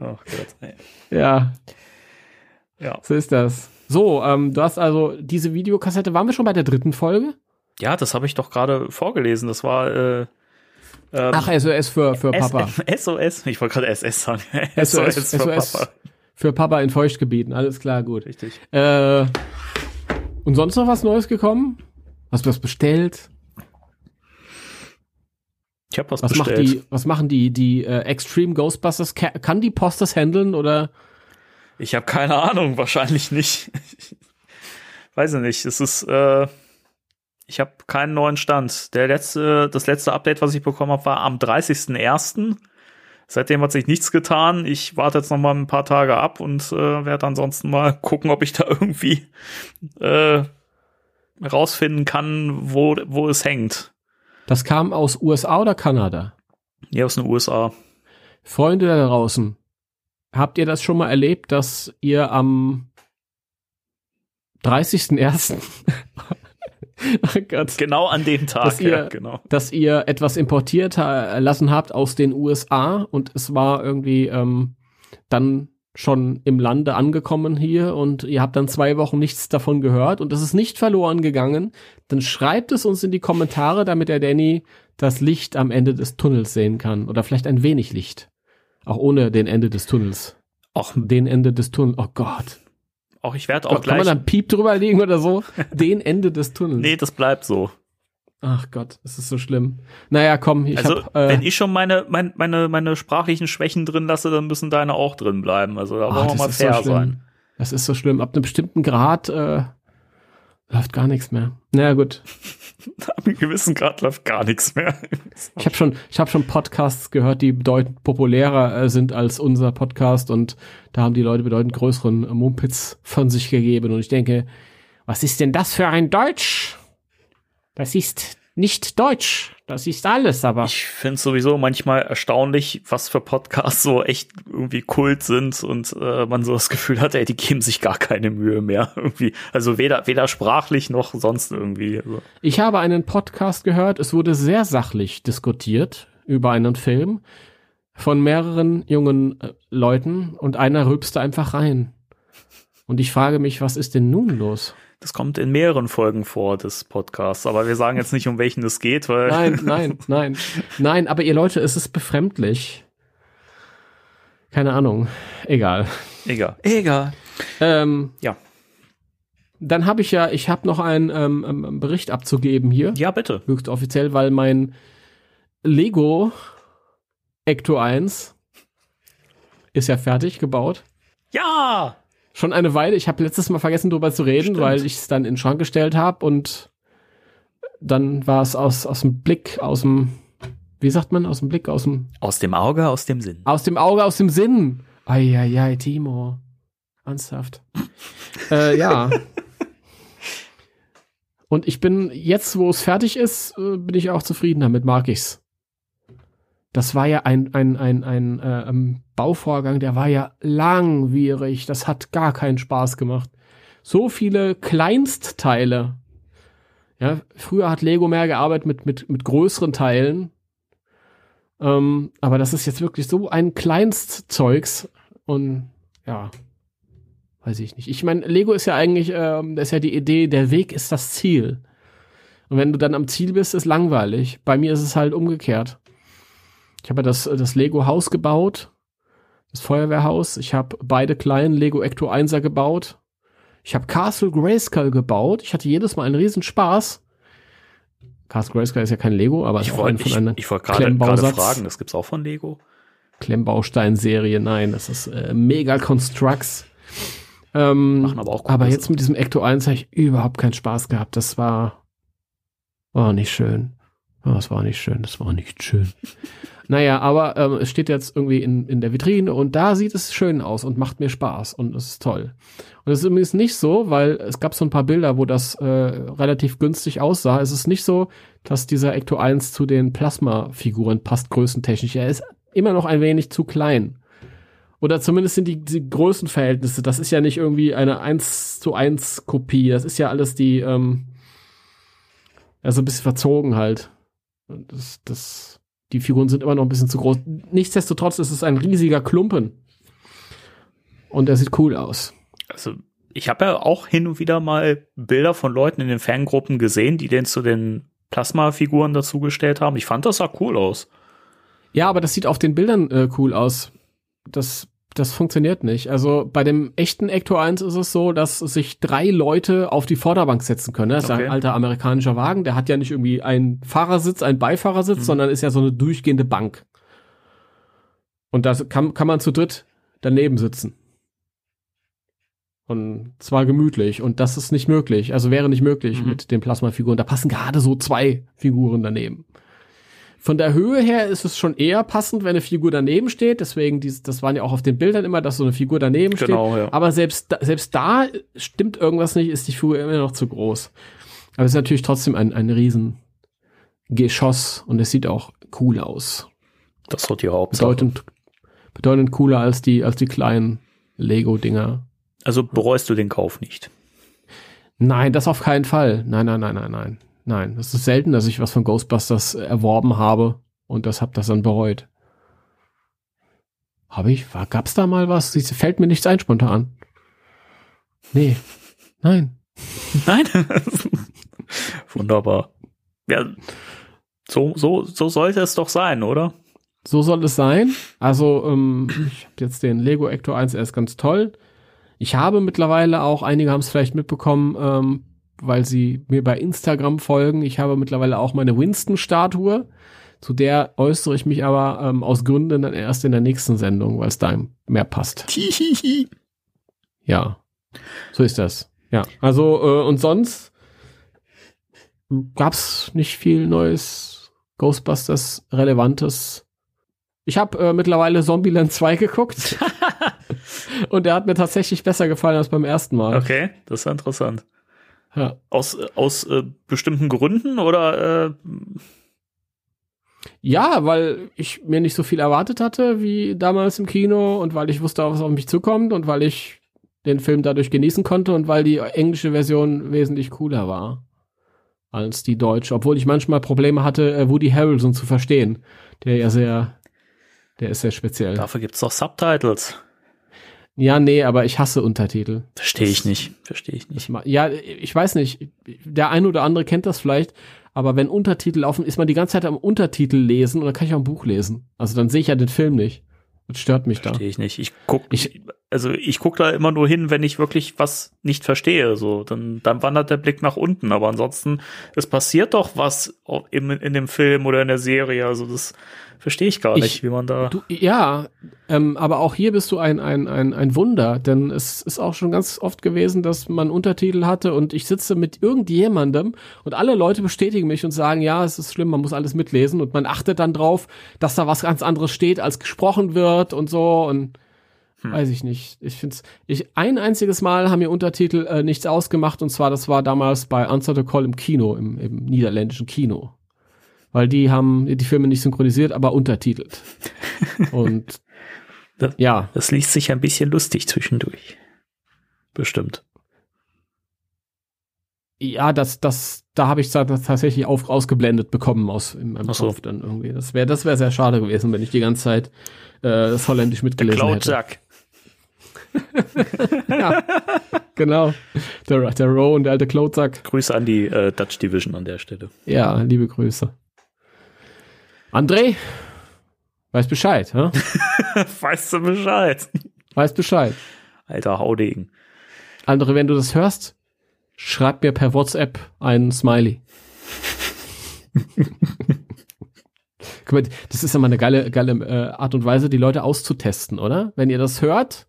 oh Gott. Ey. Ja. Ja. So ist das. So, ähm, du hast also diese Videokassette, waren wir schon bei der dritten Folge? Ja, das habe ich doch gerade vorgelesen. Das war äh, ähm, Ach, SOS für, für Papa. SOS, ich wollte gerade SS sagen. SOS, SOS für SOS Papa. Für Papa in Feuchtgebieten, alles klar, gut. Richtig. Äh, und sonst noch was Neues gekommen? Hast du was bestellt? Ich habe was, was bestellt. Macht die, was machen die, die äh, Extreme Ghostbusters? Kann die Post das handeln oder? Ich habe keine Ahnung, wahrscheinlich nicht. Weiß ich nicht. Es ist, äh, ich habe keinen neuen Stand. Der letzte, das letzte Update, was ich bekommen habe, war am 30.01. Seitdem hat sich nichts getan. Ich warte jetzt noch mal ein paar Tage ab und äh, werde ansonsten mal gucken, ob ich da irgendwie äh, rausfinden kann, wo, wo es hängt. Das kam aus USA oder Kanada? Ja, aus den USA. Freunde da draußen, habt ihr das schon mal erlebt, dass ihr am 30.01. oh Gott. Genau an dem Tag, dass ihr, ja, genau. Dass ihr etwas importiert äh, lassen habt aus den USA und es war irgendwie ähm, dann schon im Lande angekommen hier und ihr habt dann zwei Wochen nichts davon gehört und es ist nicht verloren gegangen, dann schreibt es uns in die Kommentare, damit der Danny das Licht am Ende des Tunnels sehen kann oder vielleicht ein wenig Licht. Auch ohne den Ende des Tunnels. Auch den Ende des Tunnels. Oh Gott. Auch ich werde auch gleich. Kann man da einen Piep drüber legen oder so? Den Ende des Tunnels. Nee, das bleibt so. Ach Gott, es ist so schlimm. Naja, komm, ich Also, hab, äh, wenn ich schon meine, meine, meine, meine sprachlichen Schwächen drin lasse, dann müssen deine auch drin bleiben. Also da wollen wir mal fair so sein. Das ist so schlimm. Ab einem bestimmten Grad äh, läuft gar nichts mehr. Naja, gut. Ab einem gewissen Grad läuft gar nichts mehr. ich habe schon, ich habe schon Podcasts gehört, die bedeutend populärer äh, sind als unser Podcast und da haben die Leute bedeutend größeren äh, Mumpitz von sich gegeben und ich denke, was ist denn das für ein Deutsch? Das ist nicht Deutsch. Das ist alles, aber. Ich finde sowieso manchmal erstaunlich, was für Podcasts so echt irgendwie Kult sind und äh, man so das Gefühl hat, ey, die geben sich gar keine Mühe mehr irgendwie. Also weder, weder sprachlich noch sonst irgendwie. Also. Ich habe einen Podcast gehört, es wurde sehr sachlich diskutiert über einen Film von mehreren jungen äh, Leuten und einer rülpste einfach rein. Und ich frage mich, was ist denn nun los? Das kommt in mehreren Folgen vor des Podcasts, aber wir sagen jetzt nicht, um welchen es geht, weil. Nein, nein, nein. Nein, aber ihr Leute, es ist befremdlich. Keine Ahnung. Egal. Egal. Egal. Ähm, Ja. dann habe ich ja, ich habe noch einen ähm, ähm, Bericht abzugeben hier. Ja, bitte. höchst offiziell, weil mein Lego Ecto 1 ist ja fertig gebaut. Ja! Schon eine Weile. Ich habe letztes Mal vergessen, darüber zu reden, Stimmt. weil ich es dann in den Schrank gestellt habe und dann war es aus, aus dem Blick, aus dem, wie sagt man, aus dem Blick, aus dem, Aus dem Auge, aus dem Sinn. aus dem Auge, aus dem Sinn. Eieiei, Timo. Ernsthaft. äh, ja. Und ich bin jetzt, wo es fertig ist, äh, bin ich auch zufrieden damit, mag ich's. Das war ja ein, ein, ein, ein äh, ähm, Bauvorgang, der war ja langwierig. Das hat gar keinen Spaß gemacht. So viele Kleinstteile. Ja, früher hat Lego mehr gearbeitet mit, mit, mit größeren Teilen. Ähm, aber das ist jetzt wirklich so ein Kleinstzeugs. Und ja, weiß ich nicht. Ich meine, Lego ist ja eigentlich, ähm, das ist ja die Idee, der Weg ist das Ziel. Und wenn du dann am Ziel bist, ist langweilig. Bei mir ist es halt umgekehrt. Ich habe ja das, das Lego-Haus gebaut, das Feuerwehrhaus. Ich habe beide kleinen Lego Ecto 1er gebaut. Ich habe Castle Grayskull gebaut. Ich hatte jedes Mal einen riesen Spaß. Castle Grayskull ist ja kein Lego, aber Ich wollte von ich, ich wollte gerade fragen, das gibt's auch von Lego. Klemmbaustein-Serie. Nein, das ist äh, Mega Constructs. Ähm, Machen aber auch aber jetzt mit diesem Ecto 1 habe ich überhaupt keinen Spaß gehabt. Das war, war nicht schön. Oh, das war nicht schön. Das war nicht schön. Naja, aber ähm, es steht jetzt irgendwie in, in der Vitrine und da sieht es schön aus und macht mir Spaß und es ist toll. Und es ist übrigens nicht so, weil es gab so ein paar Bilder, wo das äh, relativ günstig aussah. Es ist nicht so, dass dieser Ecto 1 zu den Plasma-Figuren passt größentechnisch. Er ist immer noch ein wenig zu klein. Oder zumindest sind die, die Größenverhältnisse, das ist ja nicht irgendwie eine 1 zu 1 Kopie, das ist ja alles die, ähm, also ein bisschen verzogen halt. Und Das, das, die Figuren sind immer noch ein bisschen zu groß. Nichtsdestotrotz ist es ein riesiger Klumpen. Und er sieht cool aus. Also ich habe ja auch hin und wieder mal Bilder von Leuten in den Fangruppen gesehen, die den zu den Plasma-Figuren dazugestellt haben. Ich fand, das sah cool aus. Ja, aber das sieht auf den Bildern äh, cool aus. Das, das funktioniert nicht. Also bei dem echten Ecto 1 ist es so, dass sich drei Leute auf die Vorderbank setzen können. Das ist Okay. ein alter amerikanischer Wagen. Der hat ja nicht irgendwie einen Fahrersitz, einen Beifahrersitz, Mhm. sondern ist ja so eine durchgehende Bank. Und da kann, kann man zu dritt daneben sitzen. Und zwar gemütlich. Und das ist nicht möglich. Also wäre nicht möglich Mhm. mit den Plasmafiguren. Da passen gerade so zwei Figuren daneben. Von der Höhe her ist es schon eher passend, wenn eine Figur daneben steht. Deswegen, dies, das waren ja auch auf den Bildern immer, dass so eine Figur daneben Genau, steht. ja. Aber selbst da, selbst da stimmt irgendwas nicht, ist die Figur immer noch zu groß. Aber es ist natürlich trotzdem ein, ein riesen Geschoss und es sieht auch cool aus. Das ist doch die Hauptsache. Bedeutend, bedeutend cooler als die, als die kleinen Lego-Dinger. Also bereust du den Kauf nicht. Nein, das auf keinen Fall. Nein, nein, nein, nein, nein. Nein, es ist selten, dass ich was von Ghostbusters erworben habe und das hab das dann bereut. Habe ich? War, gab's da mal was? Fällt mir nichts ein spontan. Nee. Nein. Nein. Wunderbar. Ja, so, so, so sollte es doch sein, oder? So soll es sein. Also, ähm, ich habe jetzt den Lego Ecto 1, er ist ganz toll. Ich habe mittlerweile auch, einige haben es vielleicht mitbekommen, ähm, weil sie mir bei Instagram folgen. Ich habe mittlerweile auch meine Winston-Statue. Zu der äußere ich mich aber ähm, aus Gründen dann erst in der nächsten Sendung, weil es da mehr passt. Hihihi. Ja, so ist das. Ja, also äh, und sonst gab's nicht viel Neues Ghostbusters relevantes. Ich habe äh, mittlerweile Zombieland 2 geguckt und der hat mir tatsächlich besser gefallen als beim ersten Mal. Okay, das ist interessant. Ja. Aus, aus äh, bestimmten Gründen oder äh, ja, weil ich mir nicht so viel erwartet hatte wie damals im Kino und weil ich wusste, was auf mich zukommt und weil ich den Film dadurch genießen konnte und weil die englische Version wesentlich cooler war als die deutsche, obwohl ich manchmal Probleme hatte, äh, Woody Harrelson zu verstehen, der ja sehr, der ist sehr speziell. dafür gibt's doch Subtitles. Ja, nee, aber ich hasse Untertitel. Verstehe ich nicht. Verstehe ich nicht. Ja, ich weiß nicht. Der eine oder andere kennt das vielleicht, aber wenn Untertitel laufen, ist man die ganze Zeit am Untertitel lesen und dann kann ich auch ein Buch lesen. Also dann sehe ich ja den Film nicht. Das stört mich da. Verstehe ich nicht. Ich guck, Ich- also ich guck da immer nur hin, wenn ich wirklich was nicht verstehe. So, dann, dann wandert der Blick nach unten. Aber ansonsten, es passiert doch was im, in dem Film oder in der Serie. Also das verstehe ich gar Ich- nicht, wie man da. Du, ja, ähm, aber auch hier bist du ein, ein, ein, ein Wunder, denn es ist auch schon ganz oft gewesen, dass man Untertitel hatte und ich sitze mit irgendjemandem und alle Leute bestätigen mich und sagen, ja, es ist schlimm, man muss alles mitlesen und man achtet dann drauf, dass da was ganz anderes steht, als gesprochen wird und so und weiß ich nicht. Ich finde ich ein einziges Mal haben mir Untertitel äh, nichts ausgemacht und zwar das war damals bei Answer the Call im Kino, im, im niederländischen Kino. Weil die haben die Filme nicht synchronisiert, aber untertitelt. Und Das- ja, Das liest sich ein bisschen lustig zwischendurch. Bestimmt. ja, das, das, da habe ich das tatsächlich auf, ausgeblendet bekommen aus in meinem so. Kopf dann irgendwie. Das wäre, das wäre sehr schade gewesen, wenn ich die ganze Zeit äh, das Holländisch mitgelesen hätte. Cloudjack. Ja, genau. Der, der Row und der alte Klotsack. Grüße an die äh, Dutch Division an der Stelle. Ja, liebe Grüße. André, weiß Bescheid, hä? weißt du Bescheid? Weiß Bescheid. Alter Haudegen. André, wenn du das hörst, schreib mir per WhatsApp einen Smiley. Guck mal, das ist ja mal eine geile, geile äh, Art und Weise, die Leute auszutesten, oder? Wenn ihr das hört,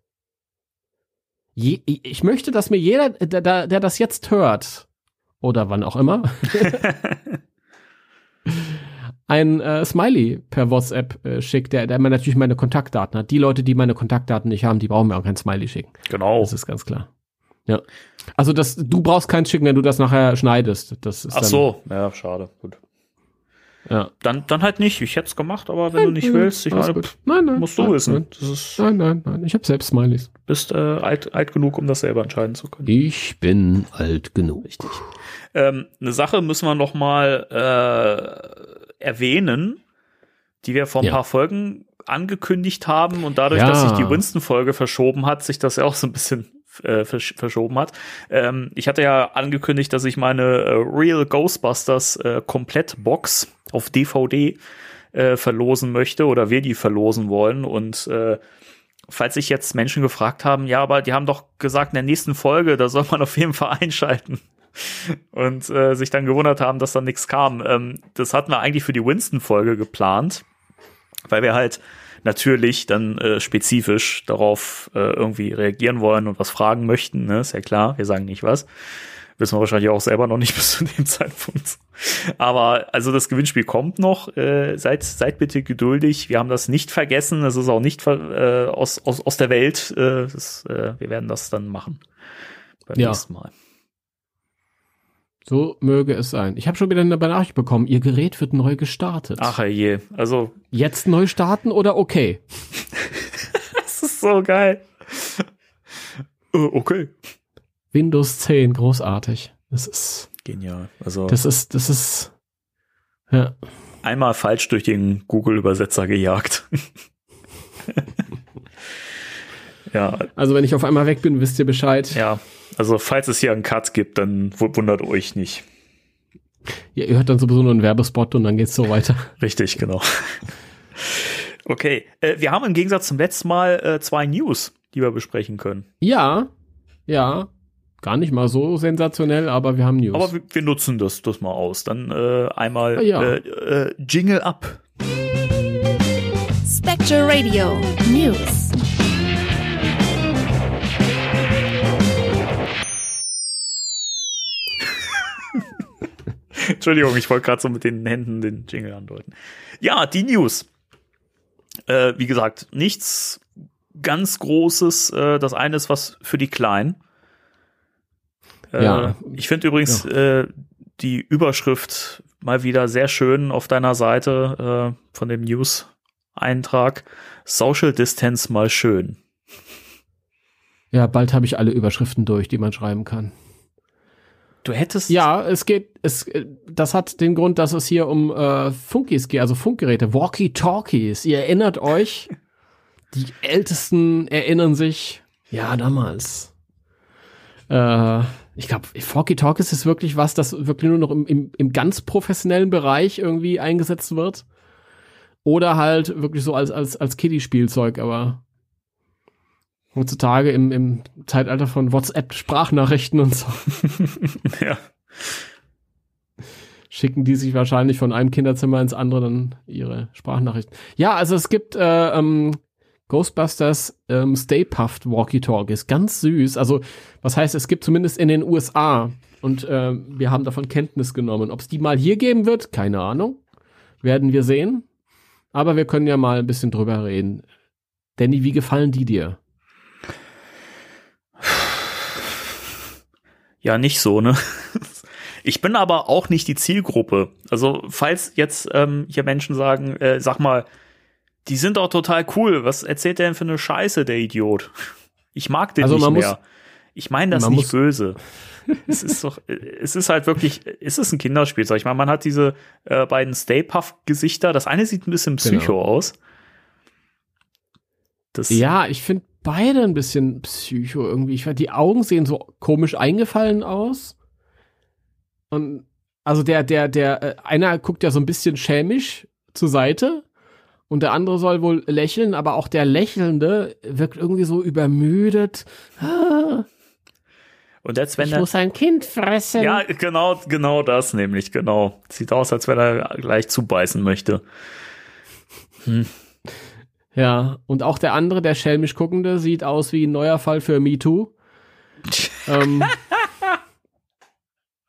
je, ich möchte, dass mir jeder, der, der, der das jetzt hört, oder wann auch immer, ein äh, Smiley per WhatsApp äh, schickt, der, der mir natürlich meine Kontaktdaten hat. Die Leute, die meine Kontaktdaten nicht haben, die brauchen mir auch kein Smiley schicken. Genau. Das ist ganz klar. Ja. Also das, du brauchst keins schicken, wenn du das nachher schneidest. Das ist Ach dann, so, ja, schade. Gut. Ja. Dann, dann halt nicht. Ich hätte es gemacht, aber wenn du nicht willst, ich meine, gut. Nein, nein. musst du nein, wissen. Nein, Das ist, nein, nein. nein. Ich habe selbst Smileys. bist äh, alt, alt genug, um das selber entscheiden zu können. Ich bin alt genug. Richtig. Ähm, eine Sache müssen wir noch mal äh, erwähnen, die wir vor ein Ja. paar Folgen angekündigt haben und dadurch, Ja. dass sich die Winston-Folge verschoben hat, sich das ja auch so ein bisschen äh, versch verschoben hat. Ähm, ich hatte ja angekündigt, dass ich meine äh, Real Ghostbusters äh, Komplettbox auf DVD äh, verlosen möchte oder wir die verlosen wollen und äh, falls sich jetzt Menschen gefragt haben, ja, aber die haben doch gesagt, in der nächsten Folge, da soll man auf jeden Fall einschalten. Und äh, sich dann gewundert haben, dass da nichts kam. Ähm, das hatten wir eigentlich für die Winston-Folge geplant, weil wir halt natürlich dann äh, spezifisch darauf äh, irgendwie reagieren wollen und was fragen möchten. Ne? Ist ja klar, wir sagen nicht was. Wissen wir wahrscheinlich auch selber noch nicht bis zu dem Zeitpunkt. Aber also das Gewinnspiel kommt noch. Äh, seid, seid bitte geduldig. Wir haben das nicht vergessen. Es ist auch nicht äh, aus, aus, aus der Welt. Äh, das, äh, wir werden das dann machen. Beim Ja. nächsten Mal. So möge es sein. Ich habe schon wieder eine Benachrichtigung bekommen. Ihr Gerät wird neu gestartet. Ach je. Also, Jetzt neu starten oder okay? das ist so geil. Äh, okay. Windows 10, großartig. Das ist, Genial. Also das ist, das ist, ja. einmal falsch durch den Google-Übersetzer gejagt. ja, Also wenn ich auf einmal weg bin, wisst ihr Bescheid. ja. Also falls es hier einen Cut gibt, dann wu- wundert euch nicht. Ihr hört dann sowieso nur einen Werbespot und dann geht's so weiter. Richtig, genau. Okay, äh, wir haben im Gegensatz zum letzten Mal äh, zwei News, die wir besprechen können. Ja, ja. Gar nicht mal so sensationell, aber wir haben News. Aber wir, wir nutzen das, das mal aus. Dann äh, einmal Ah, ja. äh, äh, Jingle up. Spectre Radio News. Entschuldigung, ich wollte gerade so mit den Händen den Jingle andeuten. Ja, die News. Äh, wie gesagt, nichts ganz Großes. Äh, das eine ist was für die Kleinen. Äh, Ja. Ich finde übrigens äh, die Überschrift mal wieder sehr schön auf deiner Seite äh, von dem News-Eintrag. Social Distance mal schön. ja, bald habe ich alle Überschriften durch, die man schreiben kann. Du hättest. Ja, es geht, es, äh, das hat den Grund, dass es hier um äh, Funkies geht, also Funkgeräte, Walkie-Talkies. Ihr erinnert euch, die Ältesten erinnern sich, Ja, damals. Äh, ich glaube, Forky Talkies ist wirklich was, das wirklich nur noch im, im, im ganz professionellen Bereich irgendwie eingesetzt wird. Oder halt wirklich so als, als, als Kiddie-Spielzeug, aber heutzutage im, im Zeitalter von WhatsApp-Sprachnachrichten und so. ja. Schicken die sich wahrscheinlich von einem Kinderzimmer ins andere dann ihre Sprachnachrichten. Ja, also es gibt äh, ähm, Ghostbusters ähm, Stay Puffed Walkie Talk ist ganz süß. Also, was heißt, es gibt zumindest in den USA und äh, wir haben davon Kenntnis genommen. Ob es die mal hier geben wird, keine Ahnung. Werden wir sehen. Aber wir können ja mal ein bisschen drüber reden. Danny, wie gefallen die dir? Ja, nicht so, ne? Ich bin aber auch nicht die Zielgruppe. Also, falls jetzt ähm, hier Menschen sagen, äh, sag mal, die sind doch total cool. Was erzählt der denn für eine Scheiße, der Idiot? Ich mag den also nicht mehr. Muss, ich meine das nicht böse. es ist doch, es ist halt wirklich, es ist ein Kinderspielzeug. Ich meine, man hat diese äh, beiden Stay Puff Gesichter. Das eine sieht ein bisschen genau. psycho genau. aus. Das ja, ich finde beide ein bisschen psycho irgendwie. Ich finde, die Augen sehen so komisch eingefallen aus. Und also der, der, der, äh, einer guckt ja so ein bisschen schelmisch zur Seite und der andere soll wohl lächeln, aber auch der Lächelnde wirkt irgendwie so übermüdet. Und jetzt, wenn ich er, muss ein Kind fressen. Ja, genau, genau das nämlich, genau. Sieht aus, als wenn er gleich zubeißen möchte. Hm. Ja, und auch der andere, der schelmisch guckende, sieht aus wie ein neuer Fall für MeToo. ähm,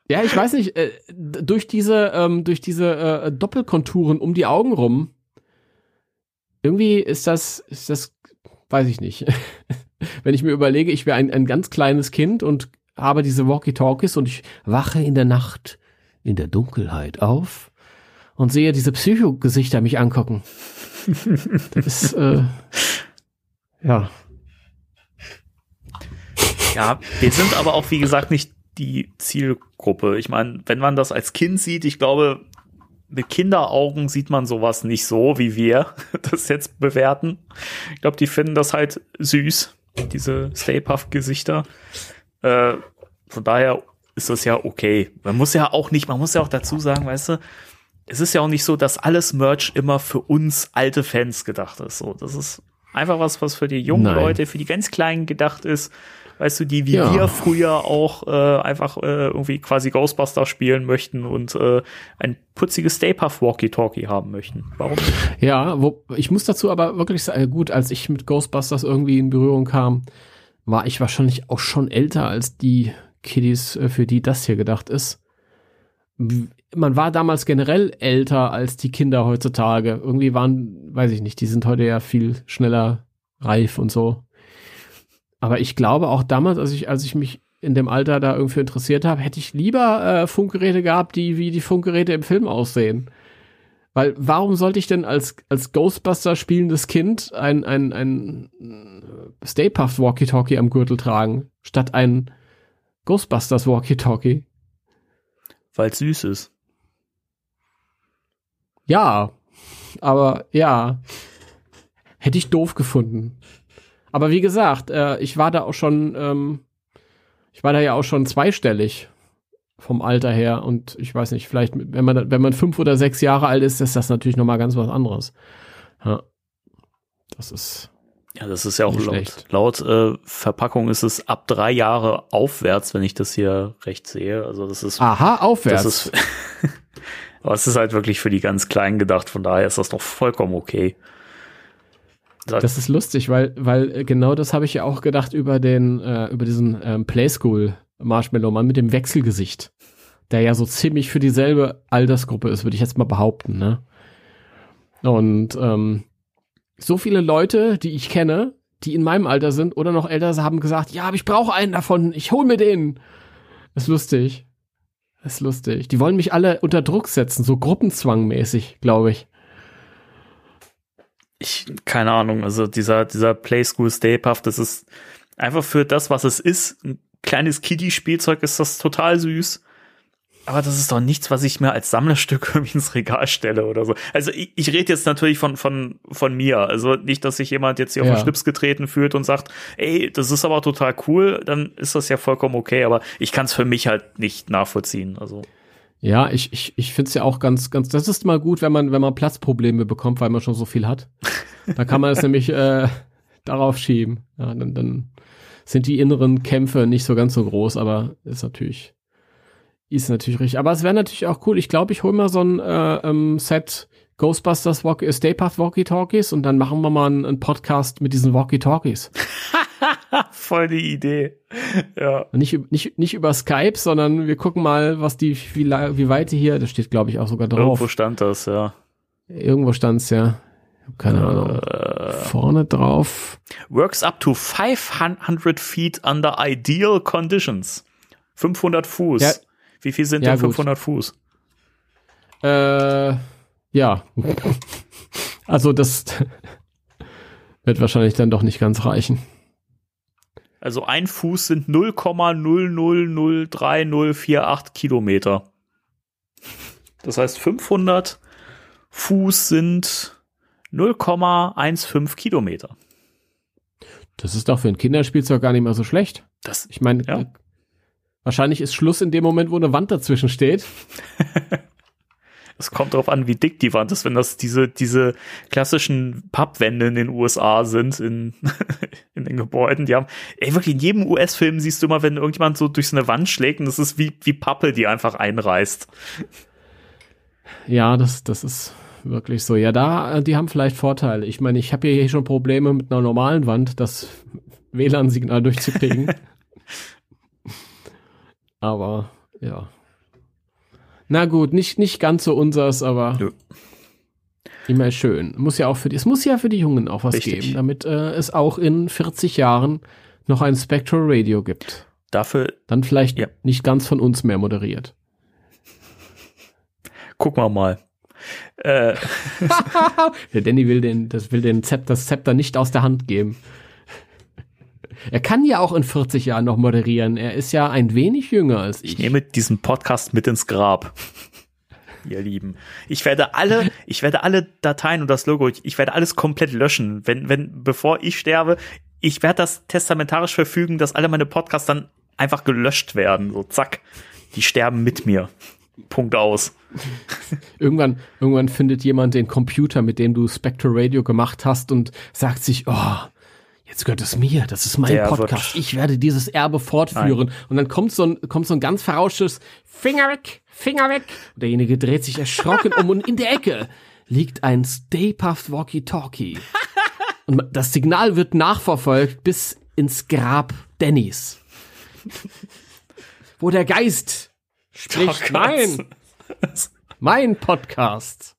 ja, ich weiß nicht, äh, durch diese, ähm, durch diese äh, Doppelkonturen um die Augen rum irgendwie ist das, ist das, weiß ich nicht. Wenn ich mir überlege, ich wäre ein, ein ganz kleines Kind und habe diese Walkie-Talkies und ich wache in der Nacht in der Dunkelheit auf und sehe diese Psycho-Gesichter mich angucken. das ist, äh, ja. Ja, wir sind aber auch, wie gesagt, nicht die Zielgruppe. Ich meine, wenn man das als Kind sieht, ich glaube, mit Kinderaugen sieht man sowas nicht so, wie wir das jetzt bewerten. Ich glaube, die finden das halt süß, diese Stay Puft-Gesichter. Äh, von daher ist das ja okay. Man muss ja auch nicht, man muss ja auch dazu sagen, weißt du, es ist ja auch nicht so, dass alles Merch immer für uns alte Fans gedacht ist. So, das ist einfach was, was für die jungen Nein. Leute, für die ganz Kleinen gedacht ist weißt du, die wie ja. wir früher auch äh, einfach äh, irgendwie quasi Ghostbuster spielen möchten und äh, ein putziges Stay Puff Walkie-Talkie haben möchten. Warum nicht? Ja, wo, ich muss dazu aber wirklich sagen, gut, als ich mit Ghostbusters irgendwie in Berührung kam, war ich wahrscheinlich auch schon älter als die Kiddies, äh, für die das hier gedacht ist. Man war damals generell älter als die Kinder heutzutage. Irgendwie waren, weiß ich nicht, die sind heute ja viel schneller reif und so. Aber ich glaube auch damals, als ich, als ich mich in dem Alter da irgendwie interessiert habe, hätte ich lieber äh, Funkgeräte gehabt, die wie die Funkgeräte im Film aussehen. Weil warum sollte ich denn als, als Ghostbuster spielendes Kind ein, ein, ein Stay Puft Walkie-Talkie am Gürtel tragen, statt ein Ghostbusters Walkie-Talkie? Weil es süß ist. Ja, aber ja, hätte ich doof gefunden. Aber wie gesagt, äh, ich war da auch schon, ähm, ich war da ja auch schon zweistellig vom Alter her und ich weiß nicht, vielleicht, wenn man, wenn man fünf oder sechs Jahre alt ist, ist das natürlich nochmal ganz was anderes. Ja. Das ist. Ja, das ist ja auch laut, laut äh, Verpackung ist es ab drei Jahre aufwärts, wenn ich das hier recht sehe. Also das ist. Aha, aufwärts. Das ist, aber es ist halt wirklich für die ganz Kleinen gedacht, von daher ist das doch vollkommen okay. Das ist lustig, weil, weil äh, genau das habe ich ja auch gedacht über den, äh, über diesen ähm, Playschool Marshmallow Mann mit dem Wechselgesicht, der ja so ziemlich für dieselbe Altersgruppe ist, würde ich jetzt mal behaupten, ne? Und ähm, so viele Leute, die ich kenne, die in meinem Alter sind oder noch älter, haben gesagt, ja, aber ich brauche einen davon, ich hol mir den. Das ist lustig. Das ist lustig. Die wollen mich alle unter Druck setzen, so gruppenzwangmäßig, glaube ich ich, keine Ahnung, also dieser, dieser Play School Stay Puff, das ist einfach für das, was es ist, ein kleines Kiddie-Spielzeug ist das total süß. Aber das ist doch nichts, was ich mir als Sammlerstück irgendwie ins Regal stelle oder so. Also ich, ich rede jetzt natürlich von, von, von mir. Also nicht, dass sich jemand jetzt hier Ja. auf den Schlips getreten fühlt und sagt, ey, das ist aber total cool, dann ist das ja vollkommen okay, aber ich kann es für mich halt nicht nachvollziehen. Also Ja, ich, ich, ich finde es ja auch ganz, ganz, das ist mal gut, wenn man, wenn man Platzprobleme bekommt, weil man schon so viel hat. Da kann man es nämlich äh, darauf schieben. Ja, dann, dann sind die inneren Kämpfe nicht so ganz so groß, aber ist natürlich, ist natürlich richtig. Aber es wäre natürlich auch cool. Ich glaube, ich hole mal so ein äh, ähm, Set Ghostbusters Walk äh, Stay Puft Walkie-Talkies und dann machen wir mal einen, einen Podcast mit diesen Walkie-Talkies. voll die Idee. Ja. Nicht, nicht, nicht über Skype, sondern wir gucken mal, was die, wie, wie weit die hier, das steht glaube ich auch sogar drauf. Irgendwo stand das, ja. Irgendwo stand's ja. Ich hab Keine Ahnung. Äh, Vorne drauf. works up to 500 feet under ideal conditions. 500 Fuß. Ja. Wie viel sind Ja, denn gut. 500 Fuß? Äh, ja. Also das wird wahrscheinlich dann doch nicht ganz reichen. Also ein Fuß sind 0,00030048 Kilometer. Das heißt 500 Fuß sind 0,15 Kilometer. Das ist doch für ein Kinderspielzeug gar nicht mal so schlecht. Das, Ich meine, Ja. Wahrscheinlich ist Schluss in dem Moment, wo eine Wand dazwischen steht. das kommt darauf an, wie dick die Wand ist. Wenn das diese, diese klassischen Pappwände in den USA sind, in, in den Gebäuden, die haben, ey, wirklich in jedem US-Film siehst du immer, wenn irgendjemand so durch so eine Wand schlägt und das ist wie, wie Pappe, die einfach einreißt. Ja, das, das ist wirklich so. Ja, da, die haben vielleicht Vorteile. Ich meine, ich habe hier schon Probleme mit einer normalen Wand, das WLAN-Signal durchzukriegen. aber, ja. Na gut, nicht, nicht ganz so unsers, aber Nö. immer schön. Muss ja auch für die, es muss ja für die Jungen auch was Richtig. geben, damit äh, es auch in 40 Jahren noch ein Spectral Radio gibt. Dafür Dann vielleicht Ja. nicht ganz von uns mehr moderiert. gucken wir mal. Äh, Der Danny will den, das will den Zep, das Zepter nicht aus der Hand geben. Er kann ja auch in 40 Jahren noch moderieren. Er ist ja ein wenig jünger als ich. Ich nehme diesen Podcast mit ins Grab. Ihr Lieben. Ich werde alle, ich werde alle Dateien und das Logo, ich, ich werde alles komplett löschen. Wenn, wenn, bevor ich sterbe, ich werde das testamentarisch verfügen, dass alle meine Podcasts dann einfach gelöscht werden. So, zack. Die sterben mit mir. Punkt aus. Irgendwann, irgendwann findet jemand den Computer, mit dem du Spectral Radio gemacht hast und sagt sich, oh, jetzt gehört es mir, das ist mein Der Podcast, ich werde dieses Erbe fortführen. Und dann kommt so ein, kommt so ein ganz verrauschtes Finger weg, Finger weg. Und derjenige dreht sich erschrocken um und in der Ecke liegt ein Stay Puft Walkie-Talkie. Und das Signal wird nachverfolgt bis ins Grab Dannys. Wo der Geist spricht, nein, mein Podcast.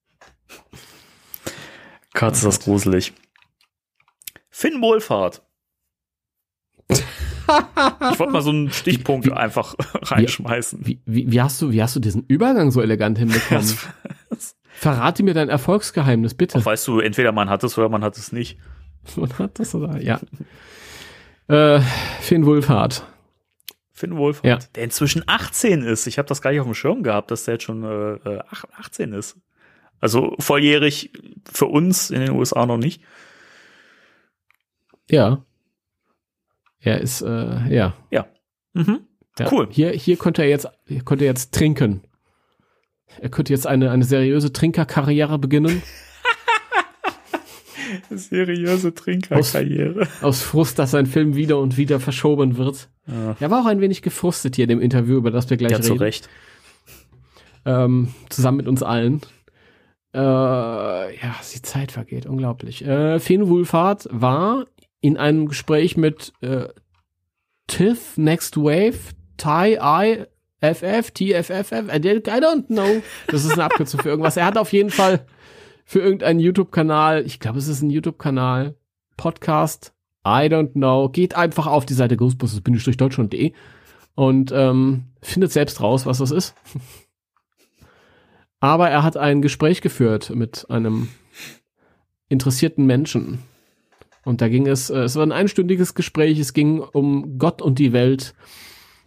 Gott, ist das gruselig. Finn Wohlfahrt. ich wollte mal so einen Stichpunkt einfach reinschmeißen. Wie, wie, wie, hast du, wie hast du diesen Übergang so elegant hinbekommen? Verrate mir dein Erfolgsgeheimnis, bitte. Weißt du, entweder man hat es oder man hat es nicht. Man hat das oder? Ja. Äh, Finn Wohlfahrt. Finn Wohlfahrt, Ja. der inzwischen 18 ist. Ich habe das gar nicht auf dem Schirm gehabt, dass der jetzt schon äh, äh, ach- 18 ist. Also volljährig für uns in den USA noch nicht. Ja. Er ist, äh, ja. Mhm. ja. Cool. Hier, hier könnte er jetzt, hier könnte er jetzt trinken. Er könnte jetzt eine, eine seriöse Trinkerkarriere beginnen. Seriöse Trinkerkarriere. Aus Frust, dass sein Film wieder und wieder verschoben wird. Ja. Er war auch ein wenig gefrustet hier in dem Interview, über das wir gleich Ja, zu reden. Recht. ähm, zusammen mit uns allen. Äh, ja, die Zeit vergeht, unglaublich. Äh, Finn Wohlfahrt war in einem Gespräch mit äh, TIFF, Next Wave, TI, I, FF, TFFF, I don't- I don't know. Das ist eine Abkürzung für irgendwas. Er hat auf jeden Fall für irgendeinen YouTube-Kanal, ich glaube, es ist ein YouTube-Kanal, Podcast, I don't know, geht einfach auf die Seite ghostbusters-deutschland.de und ähm, findet selbst raus, was das ist. Aber er hat ein Gespräch geführt mit einem interessierten Menschen. Und da ging es, äh, es war ein einstündiges Gespräch, es ging um Gott und die Welt.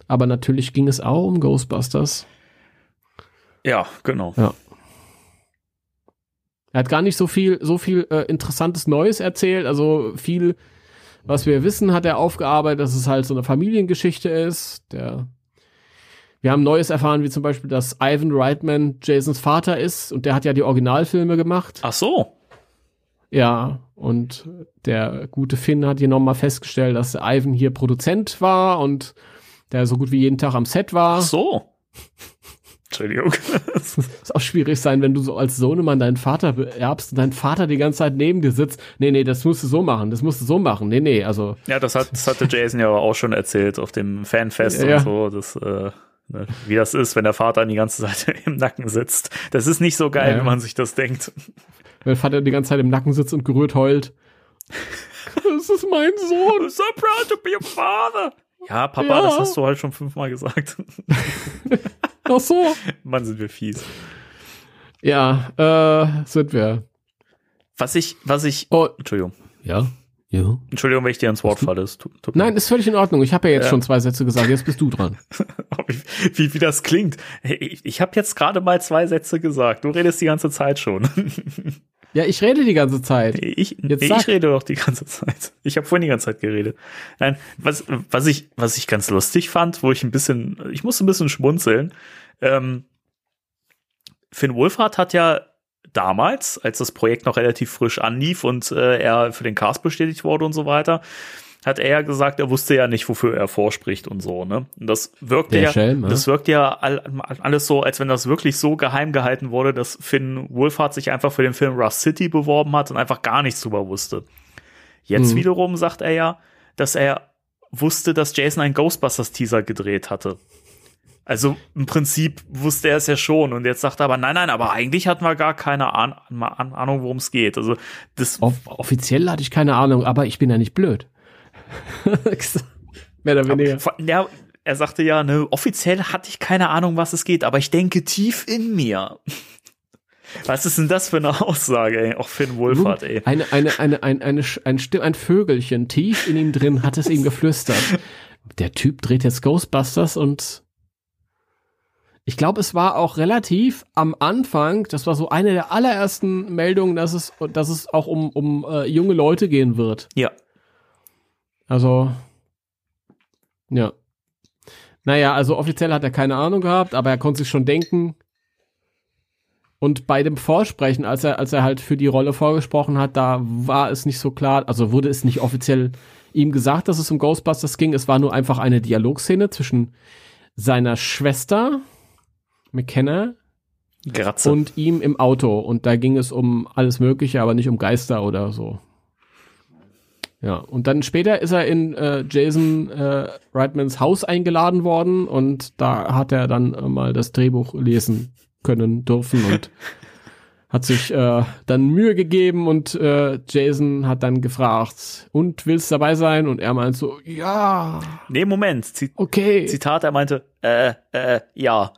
Aber natürlich ging es auch um Ghostbusters. Ja, genau. Ja. Er hat gar nicht so viel, so viel äh, interessantes Neues erzählt. Also viel, was wir wissen, hat er aufgearbeitet, dass es halt so eine Familiengeschichte ist. Der, wir haben Neues erfahren, wie zum Beispiel, dass Ivan Reitman Jasons Vater ist und der hat ja die Originalfilme gemacht. Ach so. Ja, und der gute Finn hat hier nochmal festgestellt, dass Ivan hier Produzent war und der so gut wie jeden Tag am Set war. Ach so. Entschuldigung. ist auch schwierig sein, wenn du so als Sohnemann deinen Vater beerbst und dein Vater die ganze Zeit neben dir sitzt. Nee, nee, das musst du so machen, das musst du so machen. Nee, nee, also. Ja, das hat, das hatte Jason ja auch schon erzählt auf dem Fanfest Ja. und so, das, äh, ne, wie das ist, wenn der Vater die ganze Zeit im Nacken sitzt. Das ist nicht so geil, Ja. wie man sich das denkt. Wenn Vater die ganze Zeit im Nacken sitzt und gerührt heult. Das ist mein Sohn. I'm so proud to be a father. Ja, Papa, Ja. das hast du halt schon fünfmal gesagt. Ach so. Mann, sind wir fies. Ja, äh, sind wir. Was ich, was ich, Oh, Entschuldigung. ja. Ja. Entschuldigung, wenn ich dir ins Wort falle. Es tut, tut Nein, ist völlig in Ordnung. Ich habe ja jetzt Ja. schon zwei Sätze gesagt. Jetzt bist du dran. wie, wie, wie das klingt. Hey, Ich, ich habe jetzt gerade mal zwei Sätze gesagt. Du redest die ganze Zeit schon. Ja, ich rede die ganze Zeit. Ich, Jetzt ich rede doch die ganze Zeit. Ich habe vorhin die ganze Zeit geredet. Nein, was, was, ich, was ich ganz lustig fand, wo ich ein bisschen, ich musste ein bisschen schmunzeln. Ähm, Finn Wolfhard hat ja damals, als das Projekt noch relativ frisch anlief und äh, er für den Cast bestätigt wurde und so weiter, hat er ja gesagt, er wusste ja nicht, wofür er vorspricht und so, ne? Und das wirkte Der ja, Schelm, ne? das wirkt ja all, alles so, als wenn das wirklich so geheim gehalten wurde, dass Finn Wolfhard sich einfach für den Film Rust City beworben hat und einfach gar nichts drüber wusste. Jetzt Mhm. wiederum sagt er ja, dass er wusste, dass Jason einen Ghostbusters Teaser gedreht hatte. Also im Prinzip wusste er es ja schon und jetzt sagt er aber, nein, nein, aber eigentlich hatten wir gar keine Ahn Ahnung, worum es geht. Also das Off offiziell hatte ich keine Ahnung, aber ich bin ja nicht blöd. Mehr oder weniger. Ja, er sagte ja, ne, offiziell hatte ich keine Ahnung, was es geht, aber ich denke tief in mir. Was ist denn das für eine Aussage, ey? Auch Finn Wolfhard, ey. Eine, eine, eine, ein, eine, ein, Stimm, ein Vögelchen tief in ihm drin hat es ihm geflüstert. Der Typ dreht jetzt Ghostbusters und ich glaube, es war auch relativ am Anfang, das war so eine der allerersten Meldungen, dass es, dass es auch um, um äh, junge Leute gehen wird. Ja. Also, ja. Naja, also offiziell hat er keine Ahnung gehabt, aber er konnte sich schon denken. Und bei dem Vorsprechen, als er, als er halt für die Rolle vorgesprochen hat, da war es nicht so klar, also wurde es nicht offiziell ihm gesagt, dass es um Ghostbusters ging. Es war nur einfach eine Dialogszene zwischen seiner Schwester, McKenna, Gratze. und ihm im Auto. Und da ging es um alles Mögliche, aber nicht um Geister oder so. Ja, und dann später ist er in äh, Jason äh, Reitmans Haus eingeladen worden und da hat er dann äh, mal das Drehbuch lesen können dürfen und hat sich äh, dann Mühe gegeben und äh, Jason hat dann gefragt, und willst dabei sein? Und er meint so, ja, nee, Moment. Zit okay. Zitat, er meinte, äh, äh, ja.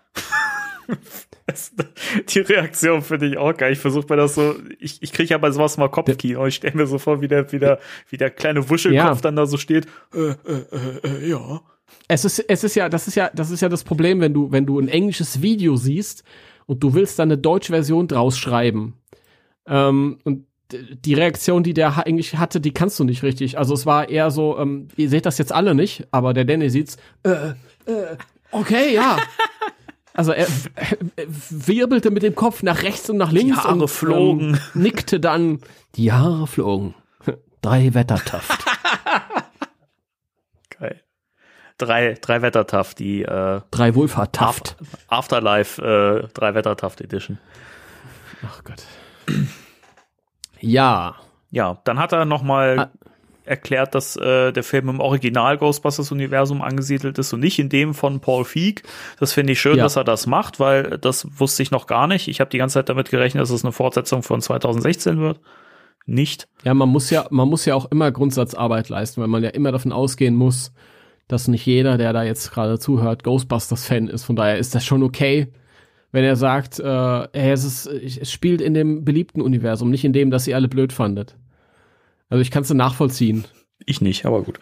Die Reaktion finde ich auch geil. Ich versuche mir das so, ich, ich kriege ja bei sowas mal Kopfkino. Ich stelle mir so vor, wie der, wie der, wie der kleine Wuschelkopf Ja. dann da so steht. Äh, äh, äh, äh, ja. Es ist, es ist ja, das ist ja, das ist ja das Problem, wenn du, wenn du ein englisches Video siehst und du willst dann eine deutsche Version draus schreiben. Ähm, und die Reaktion, die der eigentlich hatte, die kannst du nicht richtig. Also es war eher so, ähm, ihr seht das jetzt alle nicht, aber der Danny sieht's. Äh, äh, okay, ja. Also er wirbelte mit dem Kopf nach rechts und nach links. Haare und, flogen. Ähm, nickte dann. Die Haare flogen. Drei Wettertaft. Geil. Drei, drei Wettertaft, die äh, Drei Wohlfahrttaft. Afterlife äh, drei Wettertaft Edition. Ach Gott. Ja. Ja, dann hat er noch mal Ah. Erklärt, dass äh, der Film im Original Ghostbusters Universum angesiedelt ist und nicht in dem von Paul Feig. Das finde ich schön, Ja. dass er das macht, weil das wusste ich noch gar nicht. Ich habe die ganze Zeit damit gerechnet, dass es eine Fortsetzung von 2016 wird. Nicht. Ja, man muss ja, man muss ja auch immer Grundsatzarbeit leisten, weil man ja immer davon ausgehen muss, dass nicht jeder, der da jetzt gerade zuhört, Ghostbusters-Fan ist. Von daher ist das schon okay, wenn er sagt, äh, es, ist, es spielt in dem beliebten Universum, nicht in dem, das ihr alle blöd fandet. Also ich kann es nachvollziehen. Ich nicht, aber gut.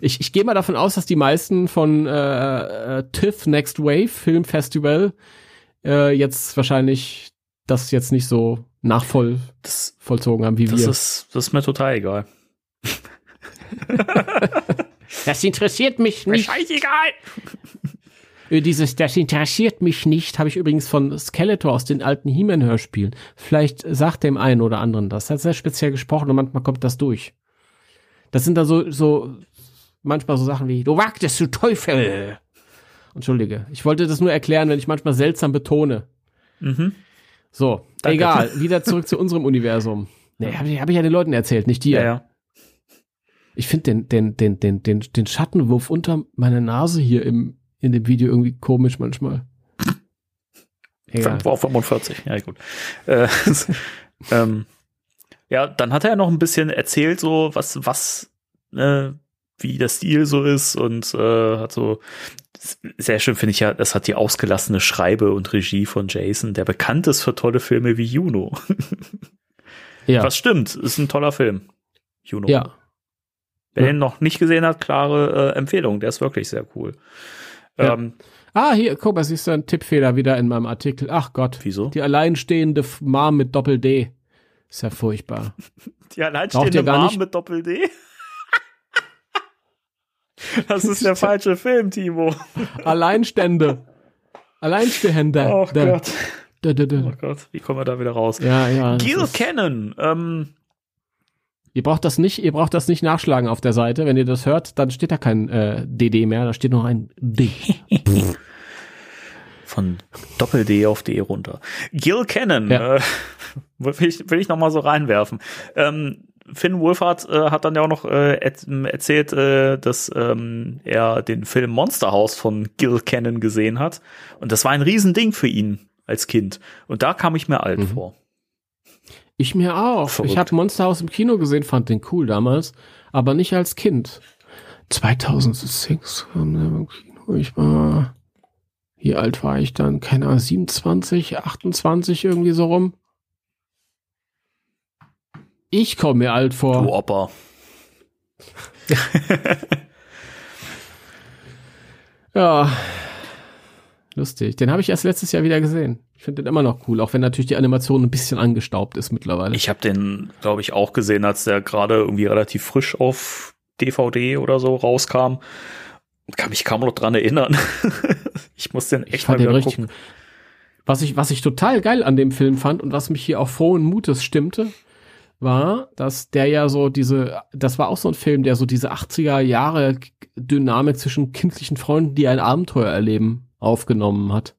Ich, ich gehe mal davon aus, dass die meisten von äh, äh, TIFF Next Wave Film Festival äh, jetzt wahrscheinlich das jetzt nicht so nachvoll Das, vollzogen haben wie das, wir. ist, das ist mir total egal. das interessiert mich nicht. Scheißegal. Äh, Dieses, das interessiert mich nicht, habe ich übrigens von Skeletor aus den alten He-Man-Hörspielen. Vielleicht sagt dem einen oder anderen das. Er hat sehr speziell gesprochen und manchmal kommt das durch. Das sind da so, so, manchmal so Sachen wie, du wagtest, du Teufel. Entschuldige. Ich wollte das nur erklären, wenn ich manchmal seltsam betone. Mhm. So, Danke. egal. Wieder zurück zu unserem Universum. Nee, habe ich, hab ich ja den Leuten erzählt, nicht dir. Ja, ja. Ich finde den, den, den, den, den, den Schattenwurf unter meiner Nase hier im, in dem Video irgendwie komisch manchmal. Egal. War 45, ja gut. Äh, ähm, ja, dann hat er noch ein bisschen erzählt, so was, was, äh, wie der Stil so ist und äh, hat so sehr schön finde ich ja, das hat die ausgelassene Schreibe und Regie von Jason, der bekannt ist für tolle Filme wie Juno. Ja. Was stimmt, ist ein toller Film. Juno. ja. Wer Ja. den noch nicht gesehen hat, klare äh, Empfehlung, der ist wirklich sehr cool. Ja. Ähm, Ah, hier, guck mal, siehst du einen Tippfehler wieder in meinem Artikel. Ach Gott. wieso? Die alleinstehende Mom mit Doppel-D. Ist ja furchtbar. Die alleinstehende Mom nicht- mit Doppel-D? das ist der falsche Film, Timo. Alleinstände. Alleinstehende. Oh Gott. da, da, Oh da. Gott, wie kommen wir da wieder raus? Ja, ja. Gil Cannon, ähm, Ihr braucht das nicht, ihr braucht das nicht nachschlagen auf der Seite. Wenn ihr das hört, dann steht da kein äh, DD mehr, da steht noch ein D. von Doppel-D auf D runter. Gil Cannon, Ja. äh, will ich, will ich noch mal so reinwerfen. Ähm, Finn Wolfhard äh, hat dann ja auch noch äh, erzählt, äh, dass ähm, er den Film Monster House von Gil Cannon gesehen hat. Und das war ein Riesending für ihn als Kind. Und da kam ich mir alt Mhm. vor. Ich mir auch. Verrückt. Ich habe Monster House im Kino gesehen, fand den cool damals, aber nicht als Kind. 2006 kam der im Kino. Ich war, wie alt war ich dann? Keine Ahnung, 27, 28 irgendwie so rum. Ich komme mir alt Du vor. Opa. Ja. Lustig. Den habe ich erst letztes Jahr wieder gesehen. Ich finde den immer noch cool, auch wenn natürlich die Animation ein bisschen angestaubt ist mittlerweile. Ich habe den, glaube ich, auch gesehen, als der gerade irgendwie relativ frisch auf DVD oder so rauskam. Kann mich kaum noch dran erinnern. ich muss den Ich echt mal fand den wieder richtig gucken. Was ich, was ich total geil an dem Film fand und was mich hier auch frohen Mutes stimmte, war, dass der ja so diese, das war auch so ein Film, der so diese 80er Jahre Dynamik zwischen kindlichen Freunden, die ein Abenteuer erleben, aufgenommen hat.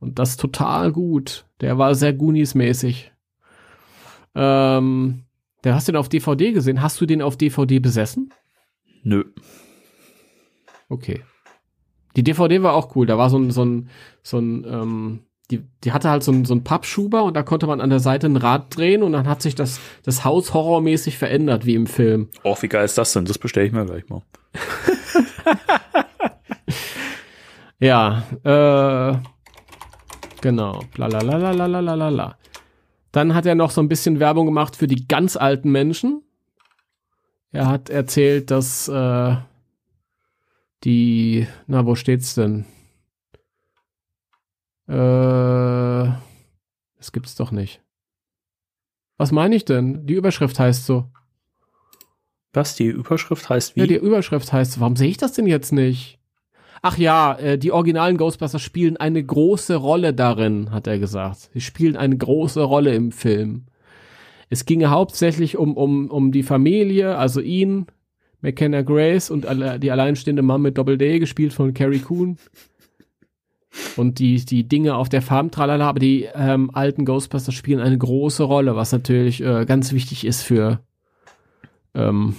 Und das total gut. Der war sehr Goonies-mäßig. Ähm, der hast du den auf DVD gesehen. Hast du den auf DVD besessen? Nö. Okay. Die DVD war auch cool. Da war so ein, so ein, so ein, ähm, die, die hatte halt so ein, so ein Pappschuber und da konnte man an der Seite ein Rad drehen und dann hat sich das, das Haus horrormäßig verändert, wie im Film. Och, wie geil ist das denn? Das bestelle ich mir gleich mal. Ja, äh, genau. Blalalalalalala. Dann hat er noch so ein bisschen Werbung gemacht für die ganz alten Menschen. Er hat erzählt, dass äh, die, na, wo steht's denn? Äh, das gibt's doch nicht. Was meine ich denn? Die Überschrift heißt so. Was? Die Überschrift heißt wie? Ja, die Überschrift heißt, so. warum sehe ich das denn jetzt nicht? Ach ja, äh, die originalen Ghostbusters spielen eine große Rolle darin, hat er gesagt. Sie spielen eine große Rolle im Film. Es ginge hauptsächlich um, um, um die Familie, also ihn, McKenna Grace und die alleinstehende Mom mit Doppel-D, gespielt von Carrie Coon. Und die, die Dinge auf der Farm, tralala, aber die ähm, alten Ghostbusters spielen eine große Rolle, was natürlich äh, ganz wichtig ist für ähm,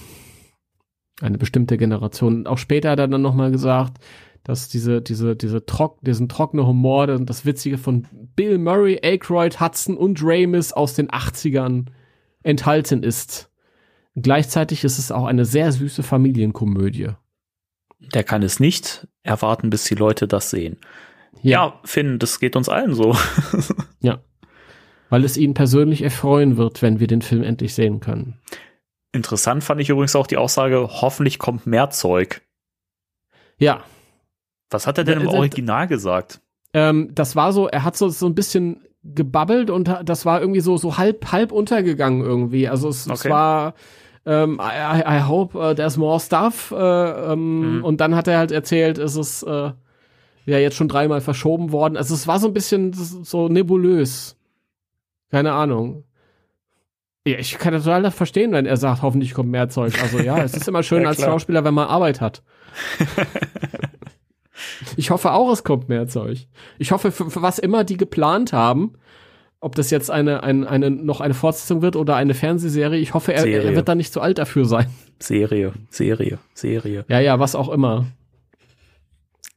eine bestimmte Generation. Auch später hat er dann nochmal gesagt, dass diese, diese, diese trock, diesen trockene Humor und das Witzige von Bill Murray, Aykroyd, Hudson und Ramis aus den 80ern enthalten ist. Gleichzeitig ist es auch eine sehr süße Familienkomödie. Der kann es nicht erwarten, bis die Leute das sehen. Ja, Finn, das geht uns allen so. Ja. Weil es ihn persönlich erfreuen wird, wenn wir den Film endlich sehen können. Interessant fand ich übrigens auch die Aussage, hoffentlich kommt mehr Zeug. Ja. Was hat er denn im äh, Original gesagt? Ähm, das war so, er hat so, so ein bisschen gebabbelt und das war irgendwie so, so halb, halb untergegangen irgendwie. Also es, es Okay. war, ähm, I, I hope uh, there's more stuff. Äh, ähm, Mhm. Und dann hat er halt erzählt, es ist äh, ja jetzt schon dreimal verschoben worden. Also es war so ein bisschen so nebulös. Keine Ahnung. Ja, ich kann total das verstehen, wenn er sagt, hoffentlich kommt mehr Zeug. Also ja, es ist immer schön Ja, als. Schauspieler, wenn man Arbeit hat. Ich hoffe auch, es kommt mehr Zeug. Ich hoffe, für, für was immer die geplant haben, ob das jetzt eine, ein, eine, noch eine Fortsetzung wird oder eine Fernsehserie, ich hoffe, er, er wird da nicht zu alt dafür sein. Serie, Serie, Serie. Ja, ja, was auch immer.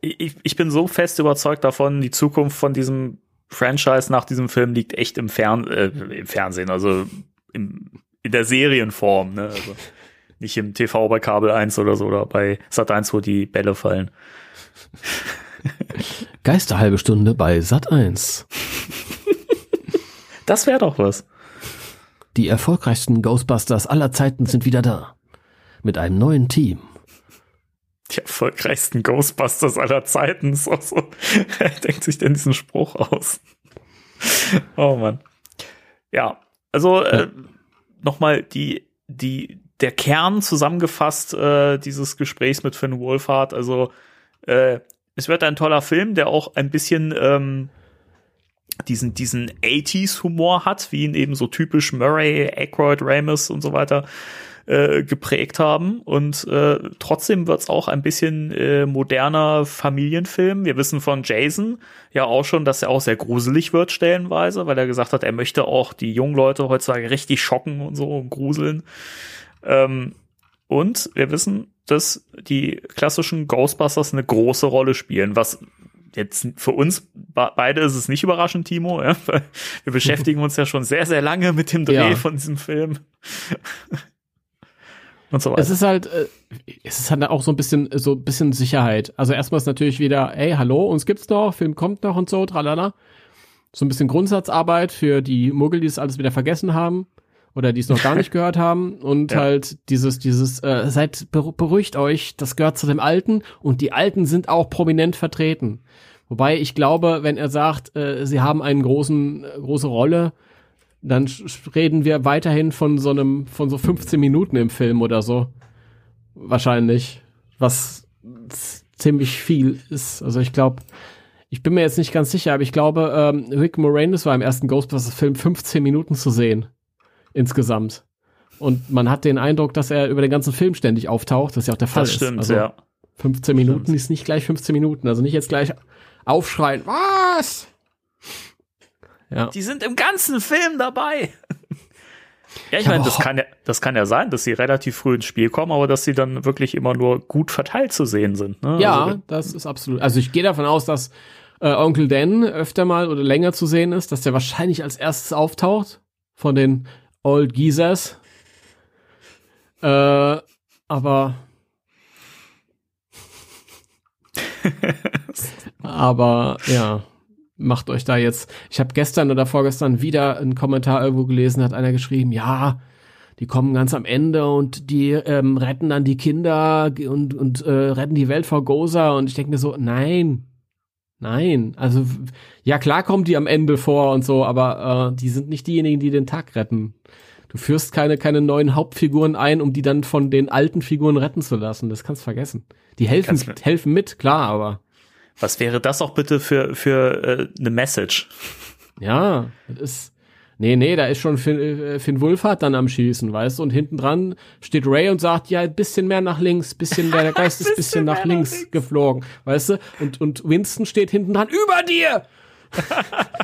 Ich, ich bin so fest überzeugt davon, die Zukunft von diesem Franchise nach diesem Film liegt echt im, Fern äh, im Fernsehen, also im, in der Serienform, ne? Also nicht im TV bei Kabel 1 oder so oder bei Sat 1, wo die Bälle fallen. Geisterhalbe Stunde bei Sat 1. Das wäre doch was. Die erfolgreichsten Ghostbusters aller Zeiten sind wieder da. Mit einem neuen Team. Die erfolgreichsten Ghostbusters aller Zeiten. Ist auch so. Wer denkt sich denn diesen Spruch aus? Oh Mann. Ja, also äh, nochmal die, die, der Kern zusammengefasst äh, dieses Gesprächs mit Finn Wolfhard. Also äh, es wird ein toller Film, der auch ein bisschen ähm, diesen, diesen 80s-Humor hat, wie ihn eben so typisch Murray, Aykroyd, Ramis und so weiter äh, geprägt haben. Und äh, trotzdem wird's auch ein bisschen äh, moderner Familienfilm. Wir wissen von Jason ja auch schon, dass er auch sehr gruselig wird stellenweise, weil er gesagt hat, er möchte auch die jungen Leute heutzutage richtig schocken und so und gruseln. Ähm, und wir wissen, dass die klassischen Ghostbusters eine große Rolle spielen, was jetzt für uns be- beide ist es nicht überraschend, Timo. Ja? Wir beschäftigen uns ja schon sehr, sehr lange mit dem Dreh Ja. von diesem Film. Und so weiter. Es ist halt, äh, es ist halt auch so ein bisschen, so ein bisschen Sicherheit. Also erstmal ist natürlich wieder, ey, hallo, uns gibt's noch, Film kommt noch und so, tralala. So ein bisschen Grundsatzarbeit für die Muggel, die es alles wieder vergessen haben oder die es noch gar nicht gehört haben und Ja. halt dieses, dieses, äh, seid beru- beruhigt euch, das gehört zu dem Alten und die Alten sind auch prominent vertreten. Wobei ich glaube, wenn er sagt, äh, sie haben einen großen, äh, große Rolle, dann reden wir weiterhin von so einem, von so 15 Minuten im Film oder so. Wahrscheinlich. Was ziemlich viel ist. Also ich glaube, ich bin mir jetzt nicht ganz sicher, aber ich glaube, ähm, Rick Moranis war im ersten Ghostbusters-Film 15 Minuten zu sehen. Insgesamt. Und man hat den Eindruck, dass er über den ganzen Film ständig auftaucht. Das ist ja auch der Fall. das stimmt. Also ja. 15 Minuten ist nicht gleich 15 Minuten. Also nicht jetzt gleich aufschreien. Was? Ja. Die sind im ganzen Film dabei. Ja, ich hab meine, das kann ja, das kann ja sein, dass sie relativ früh ins Spiel kommen, aber dass sie dann wirklich immer nur gut verteilt zu sehen sind. Ne? Ja, Also, das ist absolut. Also ich gehe davon aus, dass äh, Onkel Dan öfter mal oder länger zu sehen ist, dass der wahrscheinlich als erstes auftaucht von den Old Geezers. Äh, aber aber ja, macht euch da jetzt. Ich habe gestern oder vorgestern wieder einen Kommentar irgendwo gelesen, hat einer geschrieben, ja, die kommen ganz am Ende und die ähm, retten dann die Kinder und, und äh, retten die Welt vor Goza. Und ich denke mir so, nein, nein. Also ja, klar kommen die am Ende vor und so, aber äh, die sind nicht diejenigen, die den Tag retten. Du führst keine, keine neuen Hauptfiguren ein, um die dann von den alten Figuren retten zu lassen. Das kannst du vergessen. Die helfen, Kannst helfen mit, klar, aber was wäre das auch bitte für, für äh, eine Message? Ja, das ist. Nee, nee, da ist schon Finn, äh, Finn Wulfhard dann am Schießen, weißt du? Und hinten dran steht Ray und sagt, ja, ein bisschen mehr nach links, bisschen mehr, der Geist ist ein bisschen nach links links. geflogen, weißt du? Und, und Winston steht hinten dran, über dir!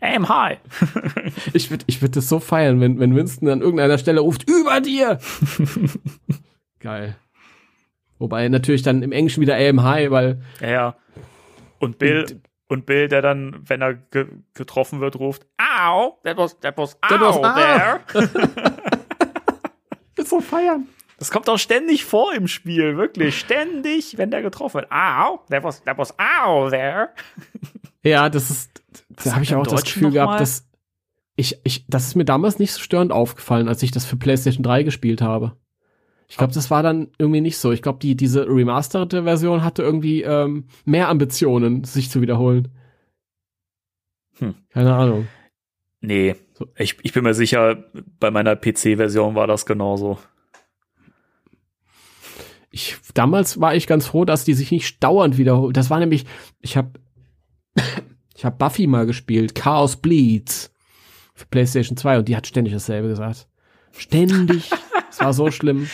Aim high. Ich würde ich würd das so feiern, wenn, wenn Winston an irgendeiner Stelle ruft, über dir! Geil. Wobei natürlich dann im Englischen wieder aim high, weil, Ja, ja. Und Bill, und Bill, der dann, wenn er ge getroffen wird, ruft, Ow, that was, that was, That ow was- there. das so feiern. Das kommt auch ständig vor im Spiel, wirklich. Ständig, wenn der getroffen wird. Ow, that was, that was, ow there. Ja, das ist, da habe ich auch das Gefühl gehabt, dass ich, ich, das ist mir damals nicht so störend aufgefallen, als ich das für PlayStation 3 gespielt habe. Ich glaube, das war dann irgendwie nicht so. Ich glaube, die, diese remasterte Version hatte irgendwie ähm, mehr Ambitionen, sich zu wiederholen. Hm. Keine Ahnung. Nee, ich, ich bin mir sicher, bei meiner PC-Version war das genauso. Ich, damals war ich ganz froh, dass die sich nicht dauernd wiederholt. Das war nämlich, ich habe ich hab Buffy mal gespielt, Chaos Bleeds für PlayStation 2 und die hat ständig dasselbe gesagt. Ständig. Es war so schlimm.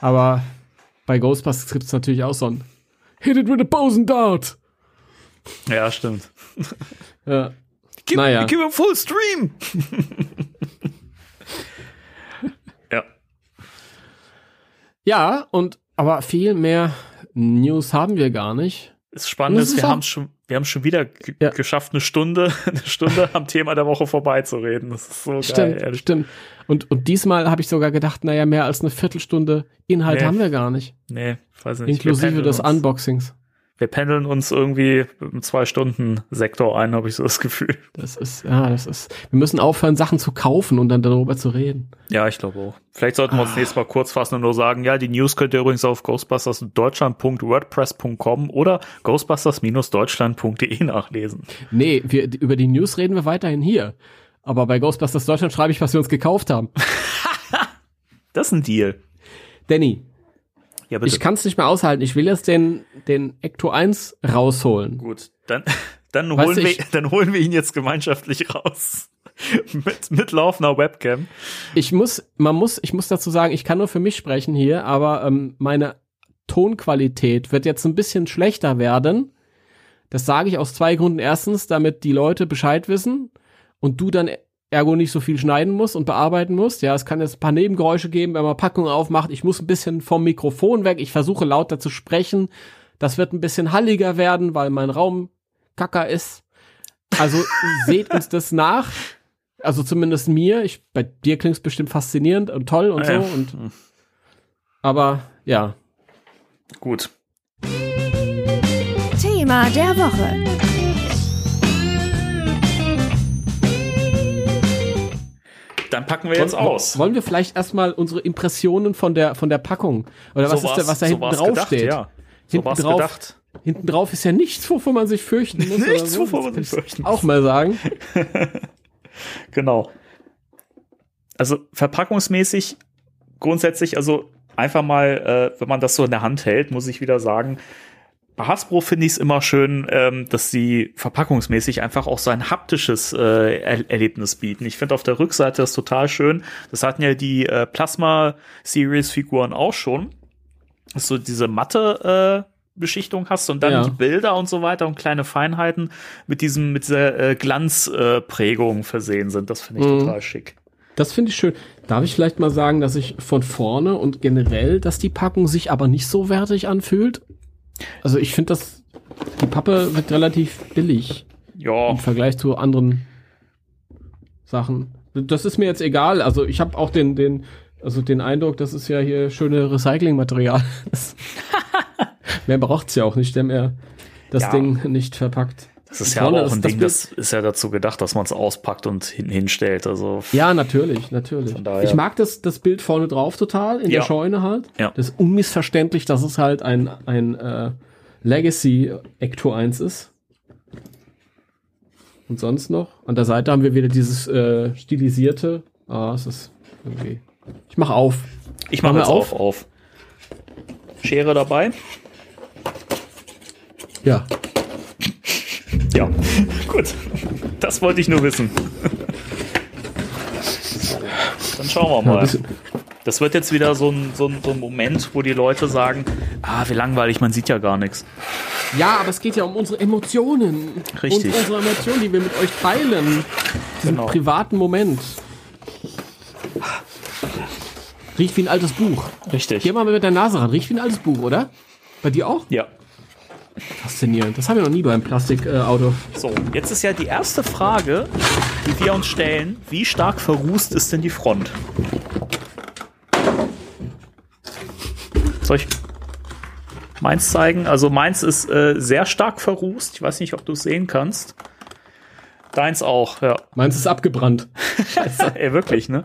Aber bei Ghostbusters gibt es natürlich auch so ein Hit it with a bow and dart. Ja, stimmt. Ja. Gib, Naja. gib ihm Full Stream. ja. Ja, und aber viel mehr News haben wir gar nicht. Das Spannende ist, wir haben schon, wir haben schon wieder Ja. geschafft, eine Stunde, eine Stunde am Thema der Woche vorbeizureden. Das ist so geil, Stimmt, ehrlich. stimmt. Und, und diesmal habe ich sogar gedacht, naja, mehr als eine Viertelstunde Inhalt Nee. haben wir gar nicht. Nee, weiß nicht. Inklusive des uns, Unboxings. Wir pendeln uns irgendwie im Zwei-Stunden-Sektor ein, habe ich so das Gefühl. Das ist, ja, das ist. Wir müssen aufhören, Sachen zu kaufen und dann darüber zu reden. Ja, ich glaube auch. Vielleicht sollten wir uns nächstes Mal kurz fassen und nur sagen, ja, die News könnt ihr übrigens auf ghostbusters.deutschland.wordpress.com oder ghostbusters-deutschland.de nachlesen. Nee, wir, über die News reden wir weiterhin hier. Aber bei Ghostbusters Deutschland schreibe ich, was wir uns gekauft haben. Das ist ein Deal. Danny, Ja, bitte. ich kann es nicht mehr aushalten. Ich will jetzt den, den Ecto 1 rausholen. Gut, dann, dann, Weißt holen du, wir, dann holen wir ihn jetzt gemeinschaftlich raus. mit, mit laufender Webcam. Ich muss, man muss, ich muss dazu sagen, ich kann nur für mich sprechen hier, aber ähm, meine Tonqualität wird jetzt ein bisschen schlechter werden. Das sage ich aus zwei Gründen. Erstens, damit die Leute Bescheid wissen und du dann ergo nicht so viel schneiden musst und bearbeiten musst. Ja, es kann jetzt ein paar Nebengeräusche geben, wenn man Packungen aufmacht. Ich muss ein bisschen vom Mikrofon weg. Ich versuche lauter zu sprechen. Das wird ein bisschen halliger werden, weil mein Raum kacker ist. Also seht uns das nach. Also zumindest mir. Ich, bei dir klingt's bestimmt faszinierend und toll und Ah, so. ja. Und, aber ja, Gut. Thema der Woche. Dann packen wir jetzt Woll- aus. Wollen wir vielleicht erstmal unsere Impressionen von der von der Packung oder was So ist da, was da so hinten drauf gedacht, steht? Ja. So Hinten drauf- gedacht. Hinten drauf ist ja nichts, wovor man sich fürchten muss. Nichts, wovor man sich fürchten Auch mal sagen. Genau. Also verpackungsmäßig grundsätzlich, also einfach mal, äh, wenn man das so in der Hand hält, muss ich wieder sagen, bei Hasbro finde ich es immer schön, ähm, dass sie verpackungsmäßig einfach auch so ein haptisches äh, er Erlebnis bieten. Ich finde auf der Rückseite das total schön. Das hatten ja die äh, Plasma-Series-Figuren auch schon. Dass du diese matte äh, Beschichtung hast und dann Ja. die Bilder und so weiter und kleine Feinheiten mit diesem mit dieser äh, Glanzprägung versehen sind. Das finde ich Mhm. total schick. Das finde ich schön. Darf ich vielleicht mal sagen, dass ich von vorne und generell, dass die Packung sich aber nicht so wertig anfühlt? Also ich finde das, die Pappe wird relativ billig Ja, im Vergleich zu anderen Sachen. Das ist mir jetzt egal. Also ich habe auch den, den, also den Eindruck, das ist ja hier schöne Recyclingmaterial. Mehr braucht's ja auch nicht, der mehr das Ja. Ding nicht verpackt. Das ist ja aber auch ein das- Ding, das ist ja dazu gedacht, dass man es auspackt und hin hinstellt. Also Ja, natürlich, natürlich. Ich mag das, das Bild vorne drauf total, in Ja. der Scheune halt. Ja. Das ist unmissverständlich, dass es halt ein, ein äh, Legacy Ecto 1 ist. Und sonst noch? An der Seite haben wir wieder dieses äh, stilisierte. Ah, es ist irgendwie. Ich mach auf. ich mache Machen wir jetzt auf, auf. Schere dabei. Ja. Ja, gut. Das wollte ich nur wissen. Dann schauen wir mal. Das wird jetzt wieder so ein, so, ein, so ein Moment, wo die Leute sagen, ah, wie langweilig, man sieht ja gar nichts. ja, aber es geht ja um unsere Emotionen. Richtig. Und unsere Emotionen, die wir mit euch teilen. Diesen Genau. privaten Moment. Riecht wie ein altes Buch. Richtig. Geh mal mit der Nase ran. Riecht wie ein altes Buch, oder? Bei dir auch? Ja. Faszinierend. Das haben wir noch nie beim Plastikauto. So, jetzt ist ja die erste Frage, die wir uns stellen, wie stark verrußt ist denn die Front? Soll ich meins zeigen? Also meins ist äh, sehr stark verrußt. Ich weiß nicht, ob du es sehen kannst. Deins auch, ja. Meins ist abgebrannt. Scheiße. Ey, wirklich, ne?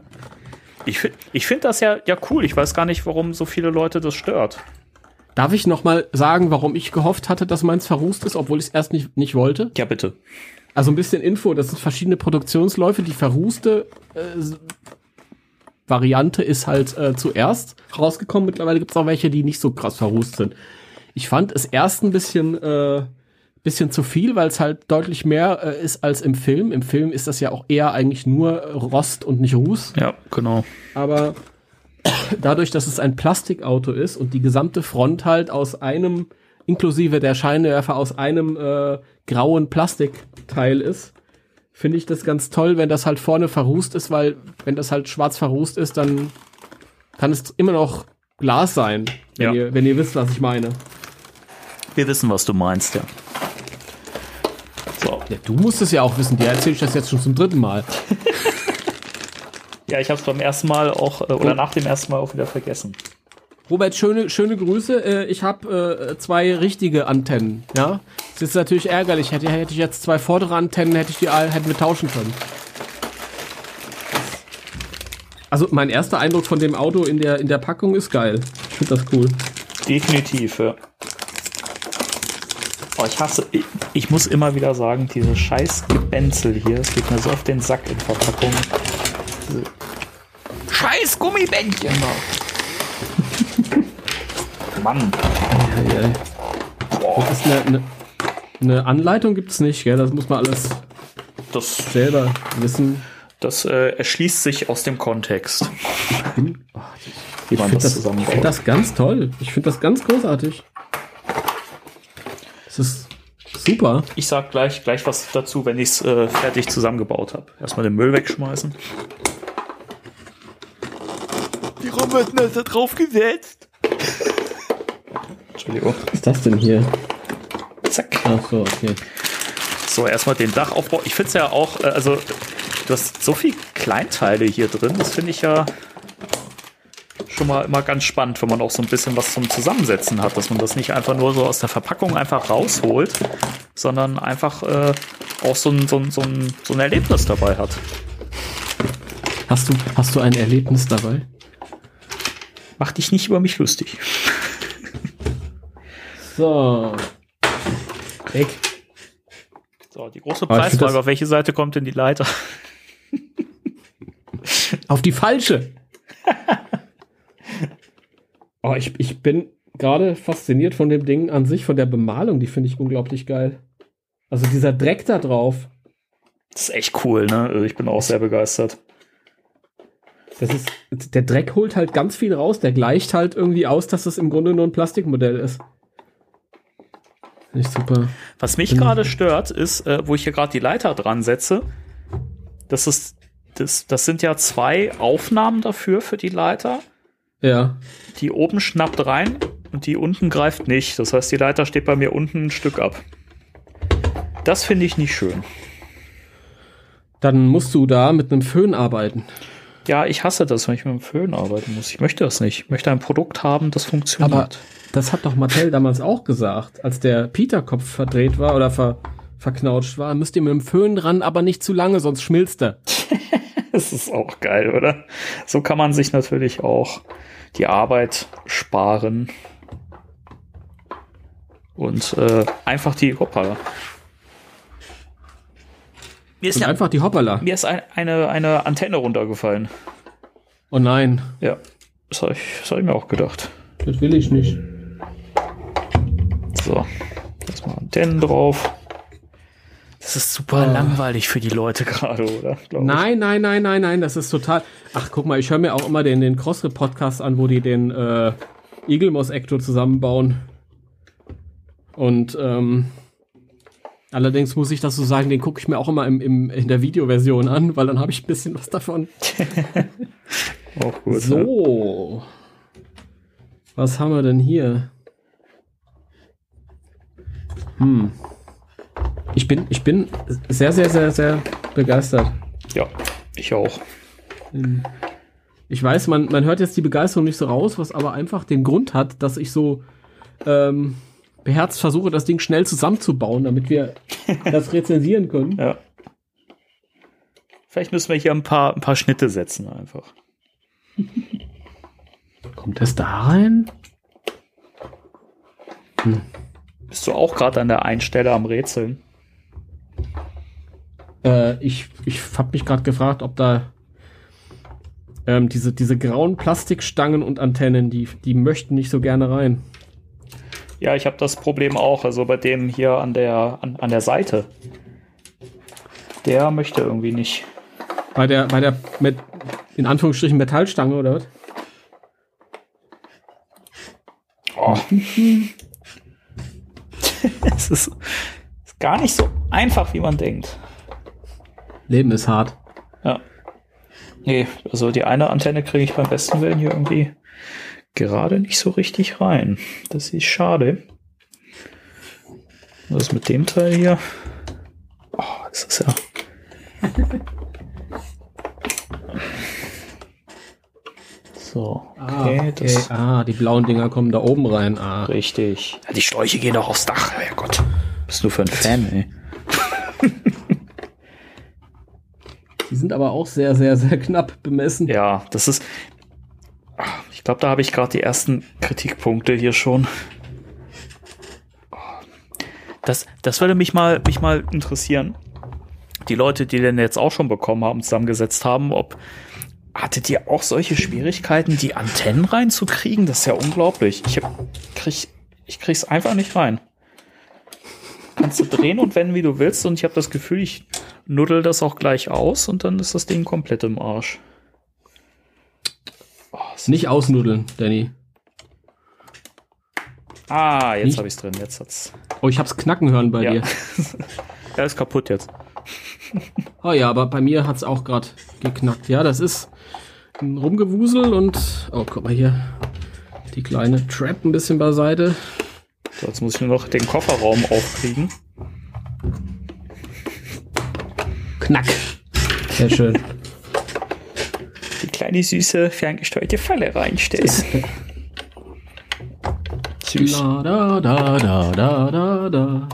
Ich, ich finde das ja, ja cool. Ich weiß gar nicht, warum so viele Leute das stört. Darf ich noch mal sagen, warum ich gehofft hatte, dass meins verrußt ist, obwohl ich es erst nicht, nicht wollte? Ja, bitte. Also ein bisschen Info, das sind verschiedene Produktionsläufe. Die verrußte äh, Variante ist halt äh, zuerst rausgekommen. Mittlerweile gibt es auch welche, die nicht so krass verrußt sind. Ich fand es erst ein bisschen, äh, bisschen zu viel, weil es halt deutlich mehr äh, ist als im Film. Im Film ist das ja auch eher eigentlich nur Rost und nicht Ruß. Ja, genau. Aber dadurch, dass es ein Plastikauto ist und die gesamte Front halt aus einem, inklusive der Scheinwerfer, aus einem äh, grauen Plastikteil ist, finde ich das ganz toll, wenn das halt vorne verrußt ist, weil wenn das halt schwarz verrußt ist, dann kann es immer noch Glas sein, wenn, Ja. ihr, wenn ihr wisst, was ich meine. Wir wissen, was du meinst, ja. So. Ja, du musst es ja auch wissen, dir erzähle ich das jetzt schon zum dritten Mal. Ja, ich habe es beim ersten Mal auch, äh, oder nach dem ersten Mal auch wieder vergessen. Robert, schöne, schöne Grüße. Äh, ich habe äh, zwei richtige Antennen. Ja, das ist natürlich ärgerlich. Hätte, hätte ich jetzt zwei vordere Antennen, hätte ich die hätten wir tauschen können. Also mein erster Eindruck von dem Auto in der in der Packung ist geil. Ich finde das cool. Definitiv, ja. Oh, ich hasse, ich, ich muss immer wieder sagen, diese scheiß Gebänzel hier, es geht mir so auf den Sack in Verpackung. Scheiß Gummibändchen da. Mann. Ja, ja. Das ist eine, eine, eine Anleitung gibt's nicht, gell? Das muss man alles Das, selber wissen. das äh, erschließt sich aus dem Kontext, oh, Ich das finde das, ich zusammenbaut. find das ganz toll. Ich finde das ganz großartig. Es ist super. Ich sag gleich, gleich was dazu, wenn ich es äh, fertig zusammengebaut habe. Erstmal den Müll wegschmeißen. Denn da drauf gesetzt? Entschuldigung. Was ist das denn hier? Zack. Ach so, okay. So, erstmal den Dachaufbau. Ich finde es ja auch, äh, also, du hast so viel Kleinteile hier drin. Das finde ich ja schon mal immer ganz spannend, wenn man auch so ein bisschen was zum Zusammensetzen hat, dass man das nicht einfach nur so aus der Verpackung einfach rausholt, sondern einfach äh, auch so ein, so, ein, so, ein, so ein Erlebnis dabei hat. Hast du, hast du ein Erlebnis dabei? Mach dich nicht über mich lustig. So. Weg. So, die große Preisfrage, auf welche Seite kommt denn die Leiter? Auf die falsche. oh, ich, ich bin gerade fasziniert von dem Ding an sich, von der Bemalung. Die finde ich unglaublich geil. Also dieser Dreck da drauf. Das ist echt cool, ne? Also Ich bin auch sehr begeistert. Das ist, der Dreck holt halt ganz viel raus. Der gleicht halt irgendwie aus, dass das im Grunde nur ein Plastikmodell ist. Finde ich super. Was mich gerade stört, ist, äh, wo ich hier gerade die Leiter dran setze, das ist, das, das sind ja zwei Aufnahmen dafür für die Leiter. Ja. Die oben schnappt rein und die unten greift nicht. Das heißt, die Leiter steht bei mir unten ein Stück ab. Das finde ich nicht schön. Dann musst du da mit einem Föhn arbeiten. Ja, ich hasse das, wenn ich mit dem Föhn arbeiten muss. Ich möchte das nicht. Ich möchte ein Produkt haben, das funktioniert. Aber das hat doch Mattel damals auch gesagt, als der Peter-Kopf verdreht war oder ver, verknautscht war, müsst ihr mit dem Föhn ran, aber nicht zu lange, sonst schmilzt er. Das ist auch geil, oder? So kann man sich natürlich auch die Arbeit sparen. Und äh, einfach die Hoppala. Mir ist, Und ja, einfach die Hoppala. mir ist ein, eine, eine Antenne runtergefallen. Oh nein, Ja, das habe ich, das hab ich mir auch gedacht. das will ich nicht. So, jetzt mal Antennen drauf. Das ist super Oh. langweilig für die Leute gerade, oder? Glaub ich. Nein, nein, nein, nein, nein, das ist total. Ach, guck mal, ich höre mir auch immer den, den Crossrip-Podcast an, wo die den äh, Eaglemoss-Ecto zusammenbauen. Und ähm, allerdings muss ich das so sagen, den gucke ich mir auch immer im, im, in der Videoversion an, weil dann habe ich ein bisschen was davon. Auch gut. So. Was haben wir denn hier? Hm. Ich bin, ich bin sehr, sehr, sehr, sehr begeistert. Ja, ich auch. Ich weiß, man, man hört jetzt die Begeisterung nicht so raus, was aber einfach den Grund hat, dass ich so ähm, beherzt versuche, das Ding schnell zusammenzubauen, damit wir das rezensieren können. Ja. Vielleicht müssen wir hier ein paar, ein paar Schnitte setzen einfach. Kommt das da rein? Bist du auch gerade an der einen Stelle am Rätseln? Äh, ich ich habe mich gerade gefragt, ob da ähm, diese, diese grauen Plastikstangen und Antennen, die, die möchten nicht so gerne rein. Ja, ich habe das Problem auch. Also bei dem hier an der, an, an der Seite. Der möchte irgendwie nicht. Bei der, bei der mit, in Anführungsstrichen Metallstange oder was? Oh. es ist, ist gar nicht so einfach, wie man denkt. Leben ist hart. Ja. Nee, also die eine Antenne kriege ich beim besten Willen hier irgendwie gerade nicht so richtig rein. Das ist schade. Was ist mit dem Teil hier? Oh, das ist ja. So, okay, ah, okay. das ah, die blauen Dinger kommen da oben rein. Ah. richtig. Ja, die Schläuche gehen doch aufs Dach. Herrgott. Bist du für ein Fan, ey? Die sind aber auch sehr, sehr, sehr knapp bemessen. Ja, das ist. Ich glaube, da habe ich gerade die ersten Kritikpunkte hier schon. Das, das würde mich mal, mich mal interessieren. Die Leute, die den jetzt auch schon bekommen haben, zusammengesetzt haben, ob hattet ihr auch solche Schwierigkeiten, die Antennen reinzukriegen? Das ist ja unglaublich. Ich hab, krieg, ich krieg's einfach nicht rein. Kannst du drehen und wenden, wie du willst, und ich habe das Gefühl, ich nuddel das auch gleich aus und dann ist das Ding komplett im Arsch. Nicht ausnudeln, Danny. Ah, jetzt habe ich's drin. Jetzt hat's. Oh, ich hab's knacken hören bei Ja. dir. er ist kaputt jetzt. Oh ja, aber bei mir hat's auch gerade geknackt. Ja, das ist ein Rumgewusel und oh, guck mal hier. Die kleine Trap ein bisschen beiseite. So, jetzt muss ich nur noch den Kofferraum aufkriegen. Knack. Sehr schön kleine, süße, ferngesteuerte Falle reinstellst. Süß. Da, da, da, da, da, da.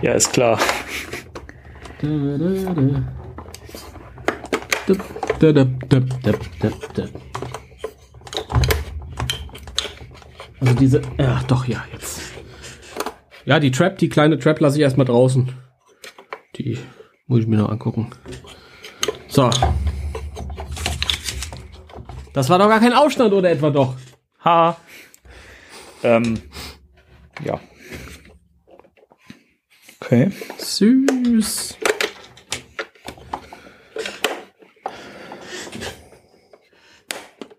Ja, ist klar. Also diese. Ja, doch, ja, jetzt. Ja, die Trap, die kleine Trap lasse ich erstmal draußen. Die muss ich mir noch angucken. So. Das war doch gar kein Aufstand oder etwa doch? Ha. Ähm, ja. Okay. Süß.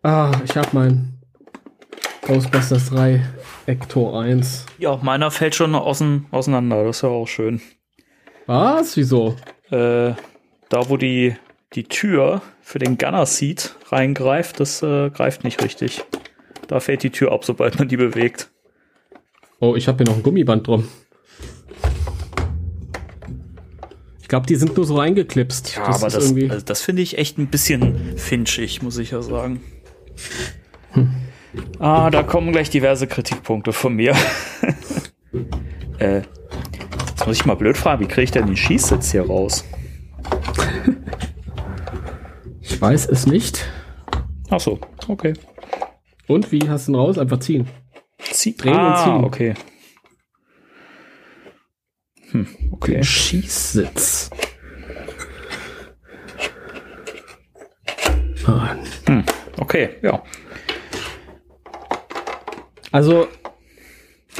Ah, ich hab mein Ghostbusters 3 Ector 1. Ja, meiner fällt schon außen, auseinander. Das ist ja auch schön. Was? Wieso? Äh, da, wo die, die Tür für den Gunner Seat reingreift, das äh, greift nicht richtig. Da fällt die Tür ab, sobald man die bewegt. Oh, ich habe hier noch ein Gummiband drum. Ich glaube, die sind nur so reingeklipst. Ja, aber ist das, irgendwie. also das finde ich echt ein bisschen finchig, muss ich ja sagen. Ah, da kommen gleich diverse Kritikpunkte von mir. äh, jetzt muss ich mal blöd fragen, wie kriege ich denn den Schießsitz hier raus? Ich weiß es nicht. Ach so, okay. Und wie hast du ihn raus? Einfach ziehen. Zieh Drehen und ah, ziehen. okay. Hm, okay. Den Schießsitz. Hm, okay, ja. Also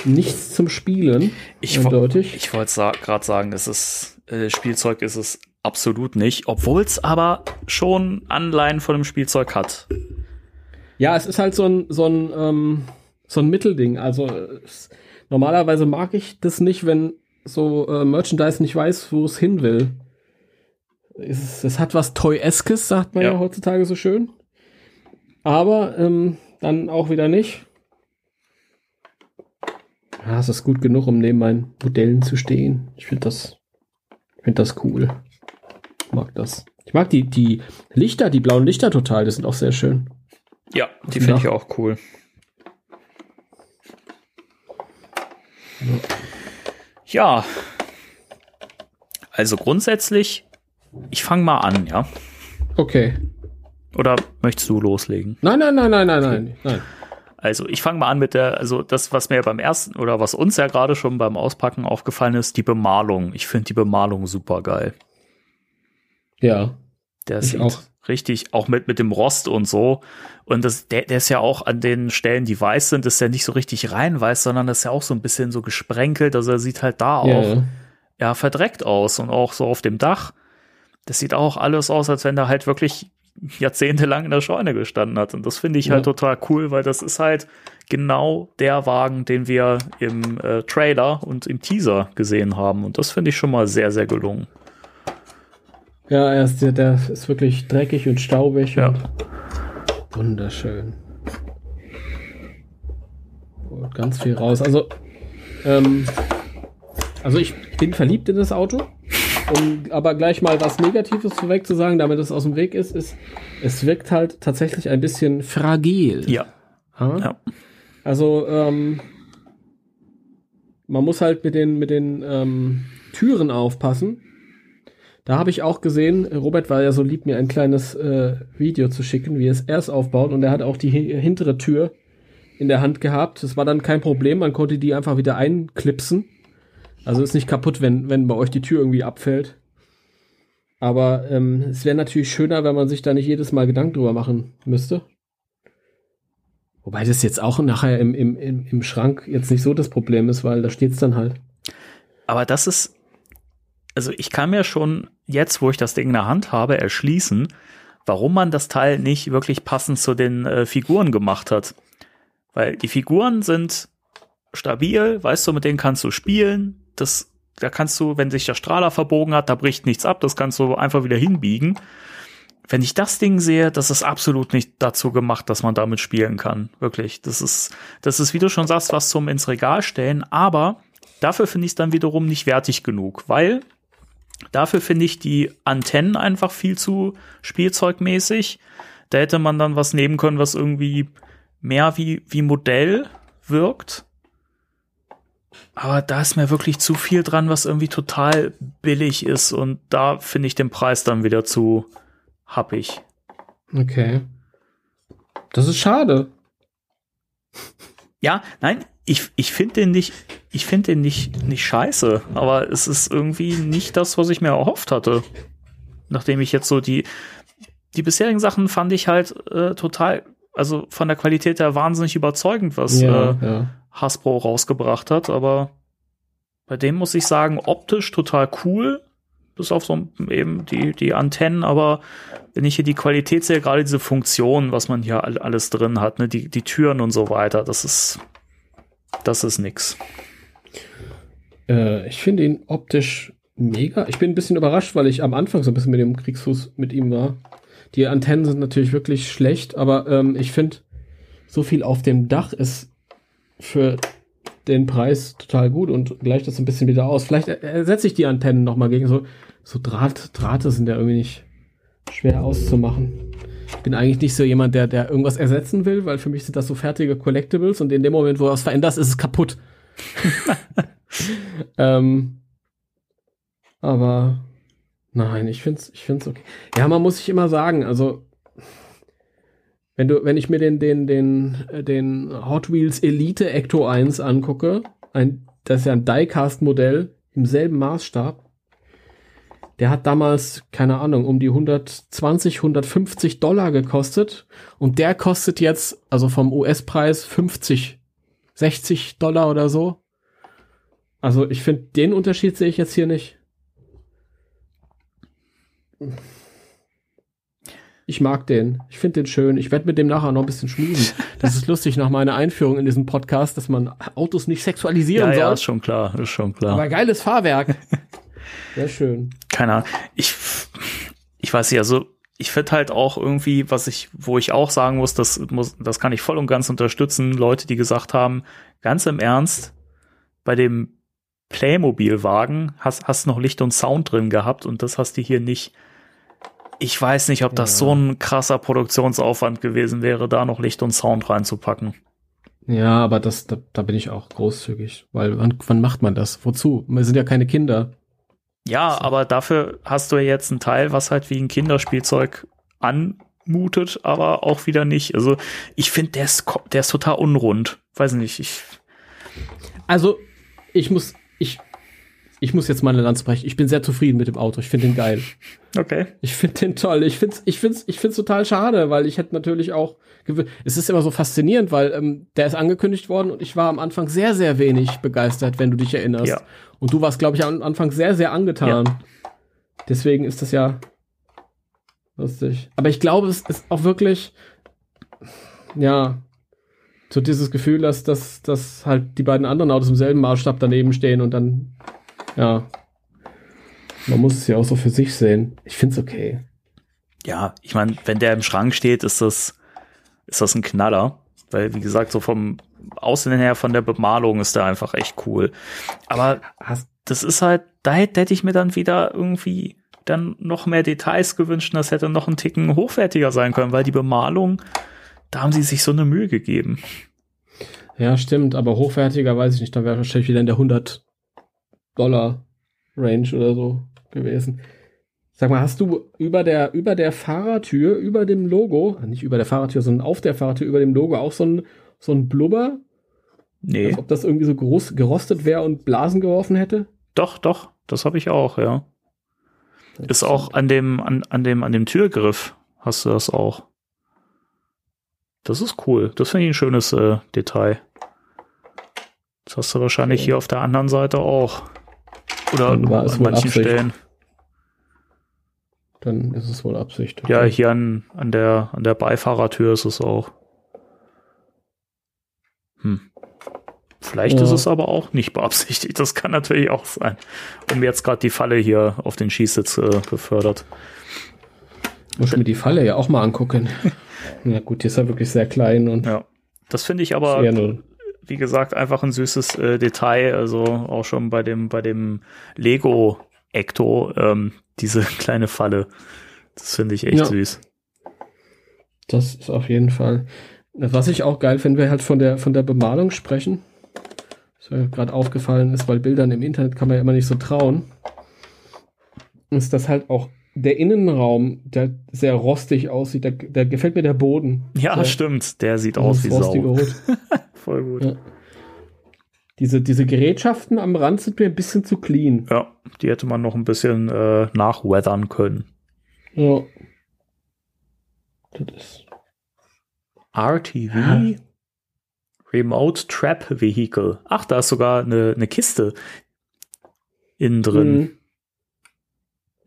nichts zum Spielen. Ich, eindeutig. ich wollte sa gerade sagen, es ist äh, Spielzeug ist es absolut nicht, obwohl es aber schon Anleihen von dem Spielzeug hat. Ja, es ist halt so ein, so ein, ähm, so ein Mittelding. Also es, normalerweise mag ich das nicht, wenn so äh, Merchandise nicht weiß, wo es hin will. Es, es hat was Toy-eskes, sagt man ja. Ja. heutzutage so schön. Aber ähm, dann auch wieder nicht. Ja, es ist gut genug, um neben meinen Modellen zu stehen. Ich finde das, ich finde das cool. Ich mag das. Ich mag die, die Lichter, die blauen Lichter total. Die sind auch sehr schön. Ja, die finde ich auch cool. Ja. Also grundsätzlich, ich fange mal an, ja. Okay. Oder möchtest du loslegen? Nein, nein, nein, nein, nein, nein. nein. Also ich fange mal an mit der, also das, was mir beim ersten oder was uns ja gerade schon beim Auspacken aufgefallen ist, die Bemalung. Ich finde die Bemalung super geil. Ja. Der sieht auch. richtig, auch mit, mit dem Rost und so. Und das, der, der ist ja auch an den Stellen, die weiß sind, ist ja nicht so richtig rein weiß, sondern das ist ja auch so ein bisschen so gesprenkelt. Also er sieht halt da auch Ja. ja verdreckt aus und auch so auf dem Dach. Das sieht auch alles aus, als wenn der halt wirklich jahrzehntelang in der Scheune gestanden hat. Und das finde ich Ja. halt total cool, weil das ist halt genau der Wagen, den wir im äh, Trailer und im Teaser gesehen haben. Und das finde ich schon mal sehr, sehr gelungen. Ja, er ist, der, der ist wirklich dreckig und staubig. Ja. Und wunderschön. Holt ganz viel raus. Also, ähm, also ich bin verliebt in das Auto. Um aber gleich mal was Negatives vorweg zu sagen, damit es aus dem Weg ist, ist, es wirkt halt tatsächlich ein bisschen fragil. Ja. Ja. Also, ähm, man muss halt mit den, mit den ähm, Türen aufpassen. Da habe ich auch gesehen, Robert war ja so lieb, mir ein kleines äh, Video zu schicken, wie es erst aufbaut. Und er hat auch die hi- hintere Tür in der Hand gehabt. Das war dann kein Problem, man konnte die einfach wieder einklipsen. Also ist nicht kaputt, wenn, wenn bei euch die Tür irgendwie abfällt. Aber ähm, es wäre natürlich schöner, wenn man sich da nicht jedes Mal Gedanken drüber machen müsste. Wobei das jetzt auch nachher im, im, im, im Schrank jetzt nicht so das Problem ist, weil da steht's dann halt. Aber das ist, also ich kann mir schon jetzt, wo ich das Ding in der Hand habe, erschließen, warum man das Teil nicht wirklich passend zu den äh, Figuren gemacht hat. Weil die Figuren sind stabil, weißt du, mit denen kannst du spielen. Das, da kannst du, wenn sich der Strahler verbogen hat, da bricht nichts ab, das kannst du einfach wieder hinbiegen. Wenn ich das Ding sehe, das ist absolut nicht dazu gemacht, dass man damit spielen kann. Wirklich. Das ist, das ist, wie du schon sagst, was zum ins Regal stellen, aber dafür finde ich es dann wiederum nicht wertig genug, weil dafür finde ich die Antennen einfach viel zu spielzeugmäßig. Da hätte man dann was nehmen können, was irgendwie mehr wie, wie Modell wirkt. Aber da ist mir wirklich zu viel dran, was irgendwie total billig ist. Und da finde ich den Preis dann wieder zu happig. Okay. Das ist schade. Ja, nein, ich, ich finde den nicht, ich finde den nicht, nicht scheiße, aber es ist irgendwie nicht das, was ich mir erhofft hatte. Nachdem ich jetzt so die, die bisherigen Sachen fand ich halt äh, total, also von der Qualität her wahnsinnig überzeugend, was ja, äh, ja. Hasbro rausgebracht hat, aber bei dem muss ich sagen, optisch total cool, bis auf so eben die, die Antennen, aber wenn ich hier die Qualität sehe, gerade diese Funktionen, was man hier all- alles drin hat, ne, die, die Türen und so weiter, das ist, das ist nix. Äh, ich finde ihn optisch mega. Ich bin ein bisschen überrascht, weil ich am Anfang so ein bisschen mit dem Kriegsfuß mit ihm war. Die Antennen sind natürlich wirklich schlecht, aber ähm, ich finde, so viel auf dem Dach ist für den Preis total gut und gleicht das ein bisschen wieder aus. Vielleicht er- ersetze ich die Antennen noch mal gegen so so Draht Drahte sind ja irgendwie nicht schwer auszumachen. Ich bin eigentlich nicht so jemand, der der irgendwas ersetzen will, weil für mich sind das so fertige Collectibles und in dem Moment, wo du was veränderst, ist es kaputt. ähm, aber nein, ich find's, ich find's okay. Ja, man muss sich immer sagen, also wenn du, wenn ich mir den, den, den, äh, den Hot Wheels Elite Ecto 1 angucke, ein, das ist ja ein Diecast-Modell im selben Maßstab. Der hat damals, keine Ahnung, um die 120, 150 Dollar gekostet. Und der kostet jetzt, also vom US-Preis 50, 60 Dollar oder so. Also ich finde, den Unterschied sehe ich jetzt hier nicht. Ich mag den. Ich finde den schön. Ich werde mit dem nachher noch ein bisschen schmusen. Das ist lustig nach meiner Einführung in diesem Podcast, dass man Autos nicht sexualisieren Ja, soll. ja, ist schon klar, ist schon klar. Aber geiles Fahrwerk. Sehr schön. keine Ahnung. Ich, ich weiß nicht, also ich finde halt auch irgendwie, was ich, wo ich auch sagen muss, das muss, das kann ich voll und ganz unterstützen, Leute, die gesagt haben, ganz im Ernst, bei dem Playmobil-Wagen hast, hast noch Licht und Sound drin gehabt und das hast du hier nicht. Ich weiß nicht, ob das Ja. so ein krasser Produktionsaufwand gewesen wäre, da noch Licht und Sound reinzupacken. Ja, aber das, da, da bin ich auch großzügig, weil wann, wann macht man das? Wozu? Wir sind ja keine Kinder. Ja, aber dafür hast du jetzt ein Teil, was halt wie ein Kinderspielzeug anmutet, aber auch wieder nicht. Also ich finde, der ist, der ist total unrund. Weiß nicht, ich. Also, ich muss, ich, muss jetzt mal eine Lanze brechen. Ich bin sehr zufrieden mit dem Auto. Ich finde den geil. Okay. Ich finde den toll. Ich finde ich find's, ich find's total schade, weil ich hätte natürlich auch es ist immer so faszinierend, weil ähm, der ist angekündigt worden und ich war am Anfang sehr, sehr wenig begeistert, wenn du dich erinnerst. Ja. Und du warst, glaube ich, am Anfang sehr, sehr angetan. Ja. Deswegen ist das ja lustig. Aber ich glaube, es ist auch wirklich, ja, so dieses Gefühl, dass, dass, dass halt die beiden anderen Autos im selben Maßstab daneben stehen und dann, ja, man muss es ja auch so für sich sehen. Ich finde es okay. Ja, ich meine, wenn der im Schrank steht, ist das ist das ein Knaller. Weil, wie gesagt, so vom Aussehen her, von der Bemalung ist der einfach echt cool. Aber das ist halt, da hätte, hätte ich mir dann wieder irgendwie dann noch mehr Details gewünscht und das hätte noch ein Ticken hochwertiger sein können, weil die Bemalung, da haben sie sich so eine Mühe gegeben. Ja, stimmt, aber hochwertiger weiß ich nicht, dann wäre wahrscheinlich wieder in der 100 Dollar Range oder so gewesen. Sag mal, hast du über der, über der Fahrertür, über dem Logo, nicht über der Fahrertür, sondern auf der Fahrertür, über dem Logo auch so ein, so ein Blubber? Nee. Als ob das irgendwie so groß gerostet wäre und Blasen geworfen hätte? Doch, doch, das habe ich auch, ja. Ist auch an dem, an, an dem, an dem Türgriff hast du das auch. Das ist cool. Das finde ich ein schönes äh, Detail. Das hast du wahrscheinlich okay. hier auf der anderen Seite auch. Oder an manchen Absicht. Stellen dann ist es wohl Absicht. Okay. Ja, hier an, an, der, an der Beifahrertür ist es auch. Hm. Vielleicht ja. ist es aber auch nicht beabsichtigt. Das kann natürlich auch sein. Und mir jetzt gerade die Falle hier auf den Schießsitz äh, befördert. Muss ich mir die Falle ja auch mal angucken. ja gut, die ist ja wirklich sehr klein und. Ja. Das finde ich aber, wie gesagt, einfach ein süßes äh, Detail. Also auch schon bei dem, bei dem Lego Ecto, ähm, diese kleine Falle. Das finde ich echt ja. süß. Das ist auf jeden Fall. Was ich auch geil finde, wir halt von der, von der Bemalung sprechen, was mir gerade aufgefallen ist, weil Bildern im Internet kann man ja immer nicht so trauen, ist das halt auch der Innenraum, der sehr rostig aussieht, der, der gefällt mir der Boden. Ja, der, stimmt, der sieht aus wie Sau. Voll gut. Ja. Diese, diese Gerätschaften am Rand sind mir ein bisschen zu clean. Ja, die hätte man noch ein bisschen äh, nachweathern können. Ja. Das ist. RTV ja. Remote Trap Vehicle. Ach, da ist sogar eine, eine Kiste innen drin. Mhm.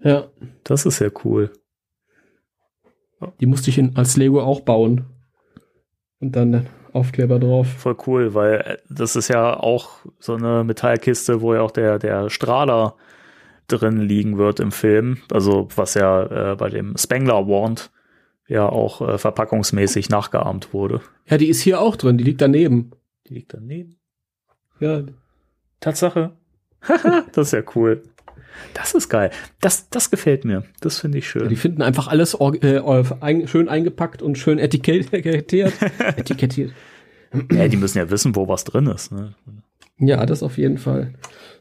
Ja. Das ist ja cool. Die musste ich in, als Lego auch bauen. Und dann Aufkleber drauf. Voll cool, weil äh, das ist ja auch so eine Metallkiste, wo ja auch der, der Strahler drin liegen wird im Film. Also was ja äh, bei dem Spengler Wand ja auch äh, verpackungsmäßig nachgeahmt wurde. Ja, die ist hier auch drin, die liegt daneben. Die liegt daneben? Ja. Tatsache. das ist ja cool. Das ist geil. Das, das gefällt mir. Das finde ich schön. Ja, die finden einfach alles äh, ein, schön eingepackt und schön etikettiert. etikettiert. Ja, die müssen ja wissen, wo was drin ist. Ne? Ja, das auf jeden Fall.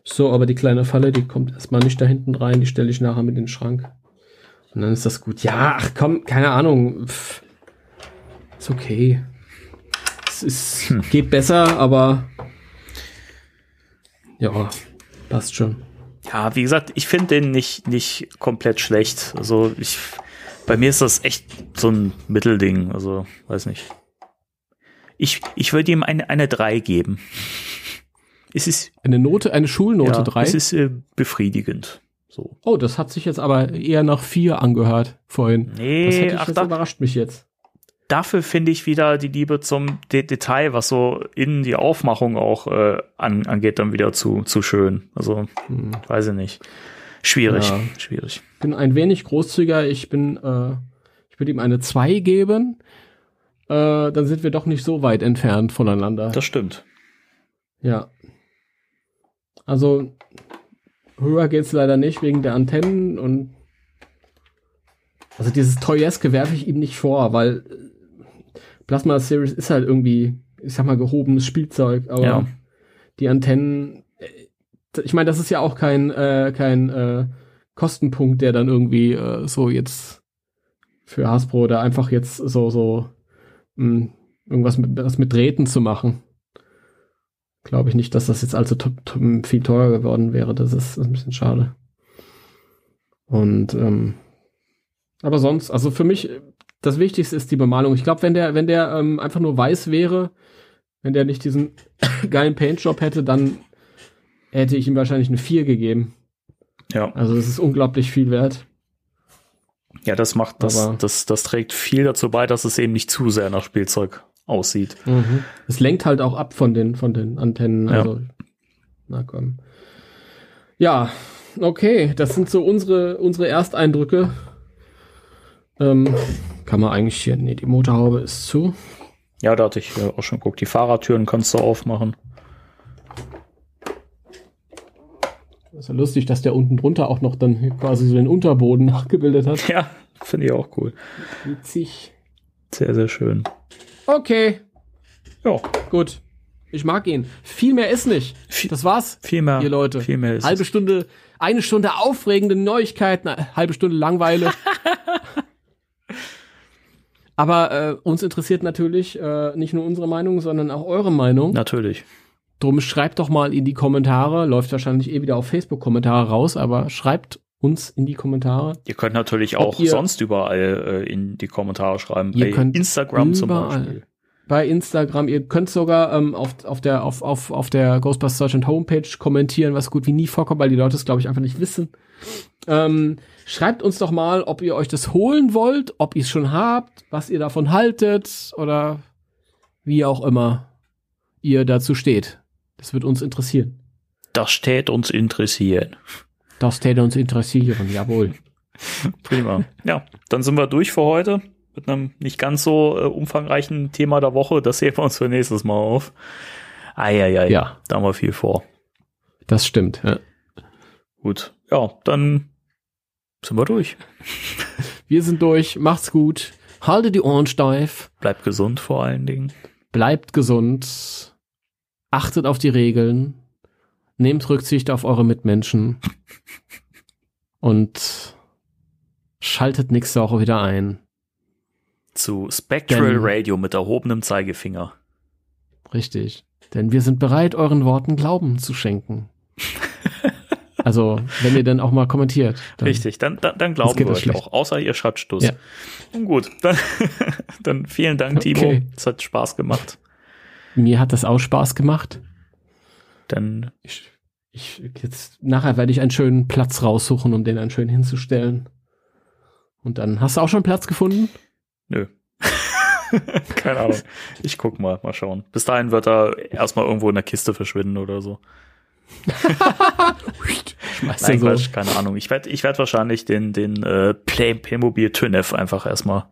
So, aber die kleine Falle, die kommt erstmal nicht da hinten rein, die stelle ich nachher mit in den Schrank. Und dann ist das gut. Ja, ach komm, keine Ahnung. Pff, ist okay. Es ist, hm. geht besser, aber ja, passt schon. Ja, wie gesagt, ich finde den nicht, nicht komplett schlecht. Also ich, bei mir ist das echt so ein Mittelding. Also, weiß nicht. Ich, ich würde ihm eine, eine 3 geben. Es ist eine Note, eine Schulnote ja, 3. Es ist äh, befriedigend. So. Oh, das hat sich jetzt aber eher nach 4 angehört vorhin. Nee, das, ich ach, das überrascht mich jetzt dafür finde ich wieder die Liebe zum De Detail, was so in die Aufmachung auch äh, an, angeht, dann wieder zu, zu schön. Also, hm. weiß ich nicht. Schwierig, ja. schwierig. Ich bin ein wenig großzügiger. Ich bin, äh, ich würde ihm eine 2 geben. Äh, dann sind wir doch nicht so weit entfernt voneinander. Das stimmt. Ja. Also, höher geht's leider nicht wegen der Antennen und also dieses Toyeske werfe ich ihm nicht vor, weil Plasma Series ist halt irgendwie ich sag mal, gehobenes Spielzeug, aber Ja. die Antennen, äh, ich meine, das ist ja auch kein, äh, kein äh, Kostenpunkt, der dann irgendwie äh, so jetzt für Hasbro oder einfach jetzt so, so mh, irgendwas mit, was mit Drähten zu machen. Glaube ich nicht, dass das jetzt also to- to- viel teurer geworden wäre. Das ist ein bisschen schade. Und ähm, aber sonst, also für mich, das Wichtigste ist die Bemalung. Ich glaube, wenn der, wenn der ähm, einfach nur weiß wäre, wenn der nicht diesen geilen Paintjob hätte, dann hätte ich ihm wahrscheinlich eine 4 gegeben. Ja. Also das ist unglaublich viel wert. Ja, das macht das, Aber- das, das trägt viel dazu bei, dass es eben nicht zu sehr nach Spielzeug aussieht. Es lenkt halt auch ab von den, von den Antennen. Ja. Also, na komm. Ja, okay, das sind so unsere, unsere Ersteindrücke. Ähm, kann man eigentlich hier, nee, die Motorhaube ist zu. Ja, da hatte ich auch schon geguckt. Die Fahrradtüren kannst du aufmachen. Ist ja lustig, dass der unten drunter auch noch dann quasi so den Unterboden nachgebildet hat. Ja, finde ich auch cool. Witzig. Sehr, sehr schön. Okay, Ja, gut. Ich mag ihn. Viel mehr ist nicht. Das war's. viel mehr. Ihr Leute. Viel mehr ist halbe. Stunde, eine Stunde aufregende Neuigkeiten, eine halbe Stunde Langweile. Aber äh, uns interessiert natürlich äh, nicht nur unsere Meinung, sondern auch eure Meinung. Natürlich. Drum schreibt doch mal in die Kommentare. Läuft wahrscheinlich eh wieder auf Facebook-Kommentare raus, aber schreibt uns in die Kommentare. Ihr könnt natürlich auch sonst überall äh, in die Kommentare schreiben. Ihr Bei könnt Instagram zum. Beispiel. Bei Instagram, ihr könnt sogar ähm, auf, auf, der, auf, auf, auf der Ghostbusters Deutschland Homepage kommentieren, was gut wie nie vorkommt, weil die Leute es, glaube ich, einfach nicht wissen. Ähm, schreibt uns doch mal, ob ihr euch das holen wollt, ob ihr es schon habt, was ihr davon haltet oder wie auch immer ihr dazu steht. Das wird uns interessieren. Das steht uns interessieren. Das täte uns interessieren, jawohl. Prima. ja, dann sind wir durch für heute. Mit einem nicht ganz so äh, umfangreichen Thema der Woche. Das heben wir uns für nächstes Mal auf. Eieiei. Ja. Da haben wir viel vor. Das stimmt. Ja. Gut. Ja, dann sind wir durch. Wir sind durch. Macht's gut. Haltet die Ohren steif. Bleibt gesund vor allen Dingen. Bleibt gesund. Achtet auf die Regeln. Nehmt Rücksicht auf eure Mitmenschen. Und schaltet nächste Woche wieder ein. Zu Spectral Denn- Radio mit erhobenem Zeigefinger. Richtig. Denn wir sind bereit, euren Worten Glauben zu schenken. Also, wenn ihr dann auch mal kommentiert. Dann Richtig, dann, dann, dann glauben wir euch schlecht. auch. Außer ihr schreibt Stuss. Ja. Und gut, dann, dann vielen Dank, Timo. Okay. Es hat Spaß gemacht. Mir hat das auch Spaß gemacht. Dann Ich, ich, jetzt, nachher werde ich einen schönen Platz raussuchen, um den einen schön hinzustellen. Und dann hast du auch schon Platz gefunden? Nö. Keine Ahnung. Ich guck mal, mal schauen. Bis dahin wird er erstmal irgendwo in der Kiste verschwinden oder so. Nein, so. Quatsch, keine Ahnung. Ich werde ich werd wahrscheinlich den, den äh, Play, Playmobil Tönef einfach erstmal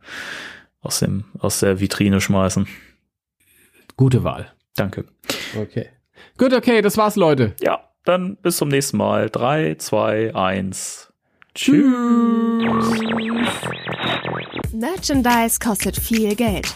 aus, dem, aus der Vitrine schmeißen. Gute Wahl. Danke. Okay. Gut, okay, das war's, Leute. Ja, dann bis zum nächsten Mal. Drei, zwei, eins. Tschüss. Merchandise kostet viel Geld.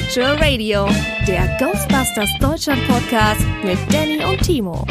Spectral Radio, der Ghostbusters Deutschland Podcast mit Danny und Timo.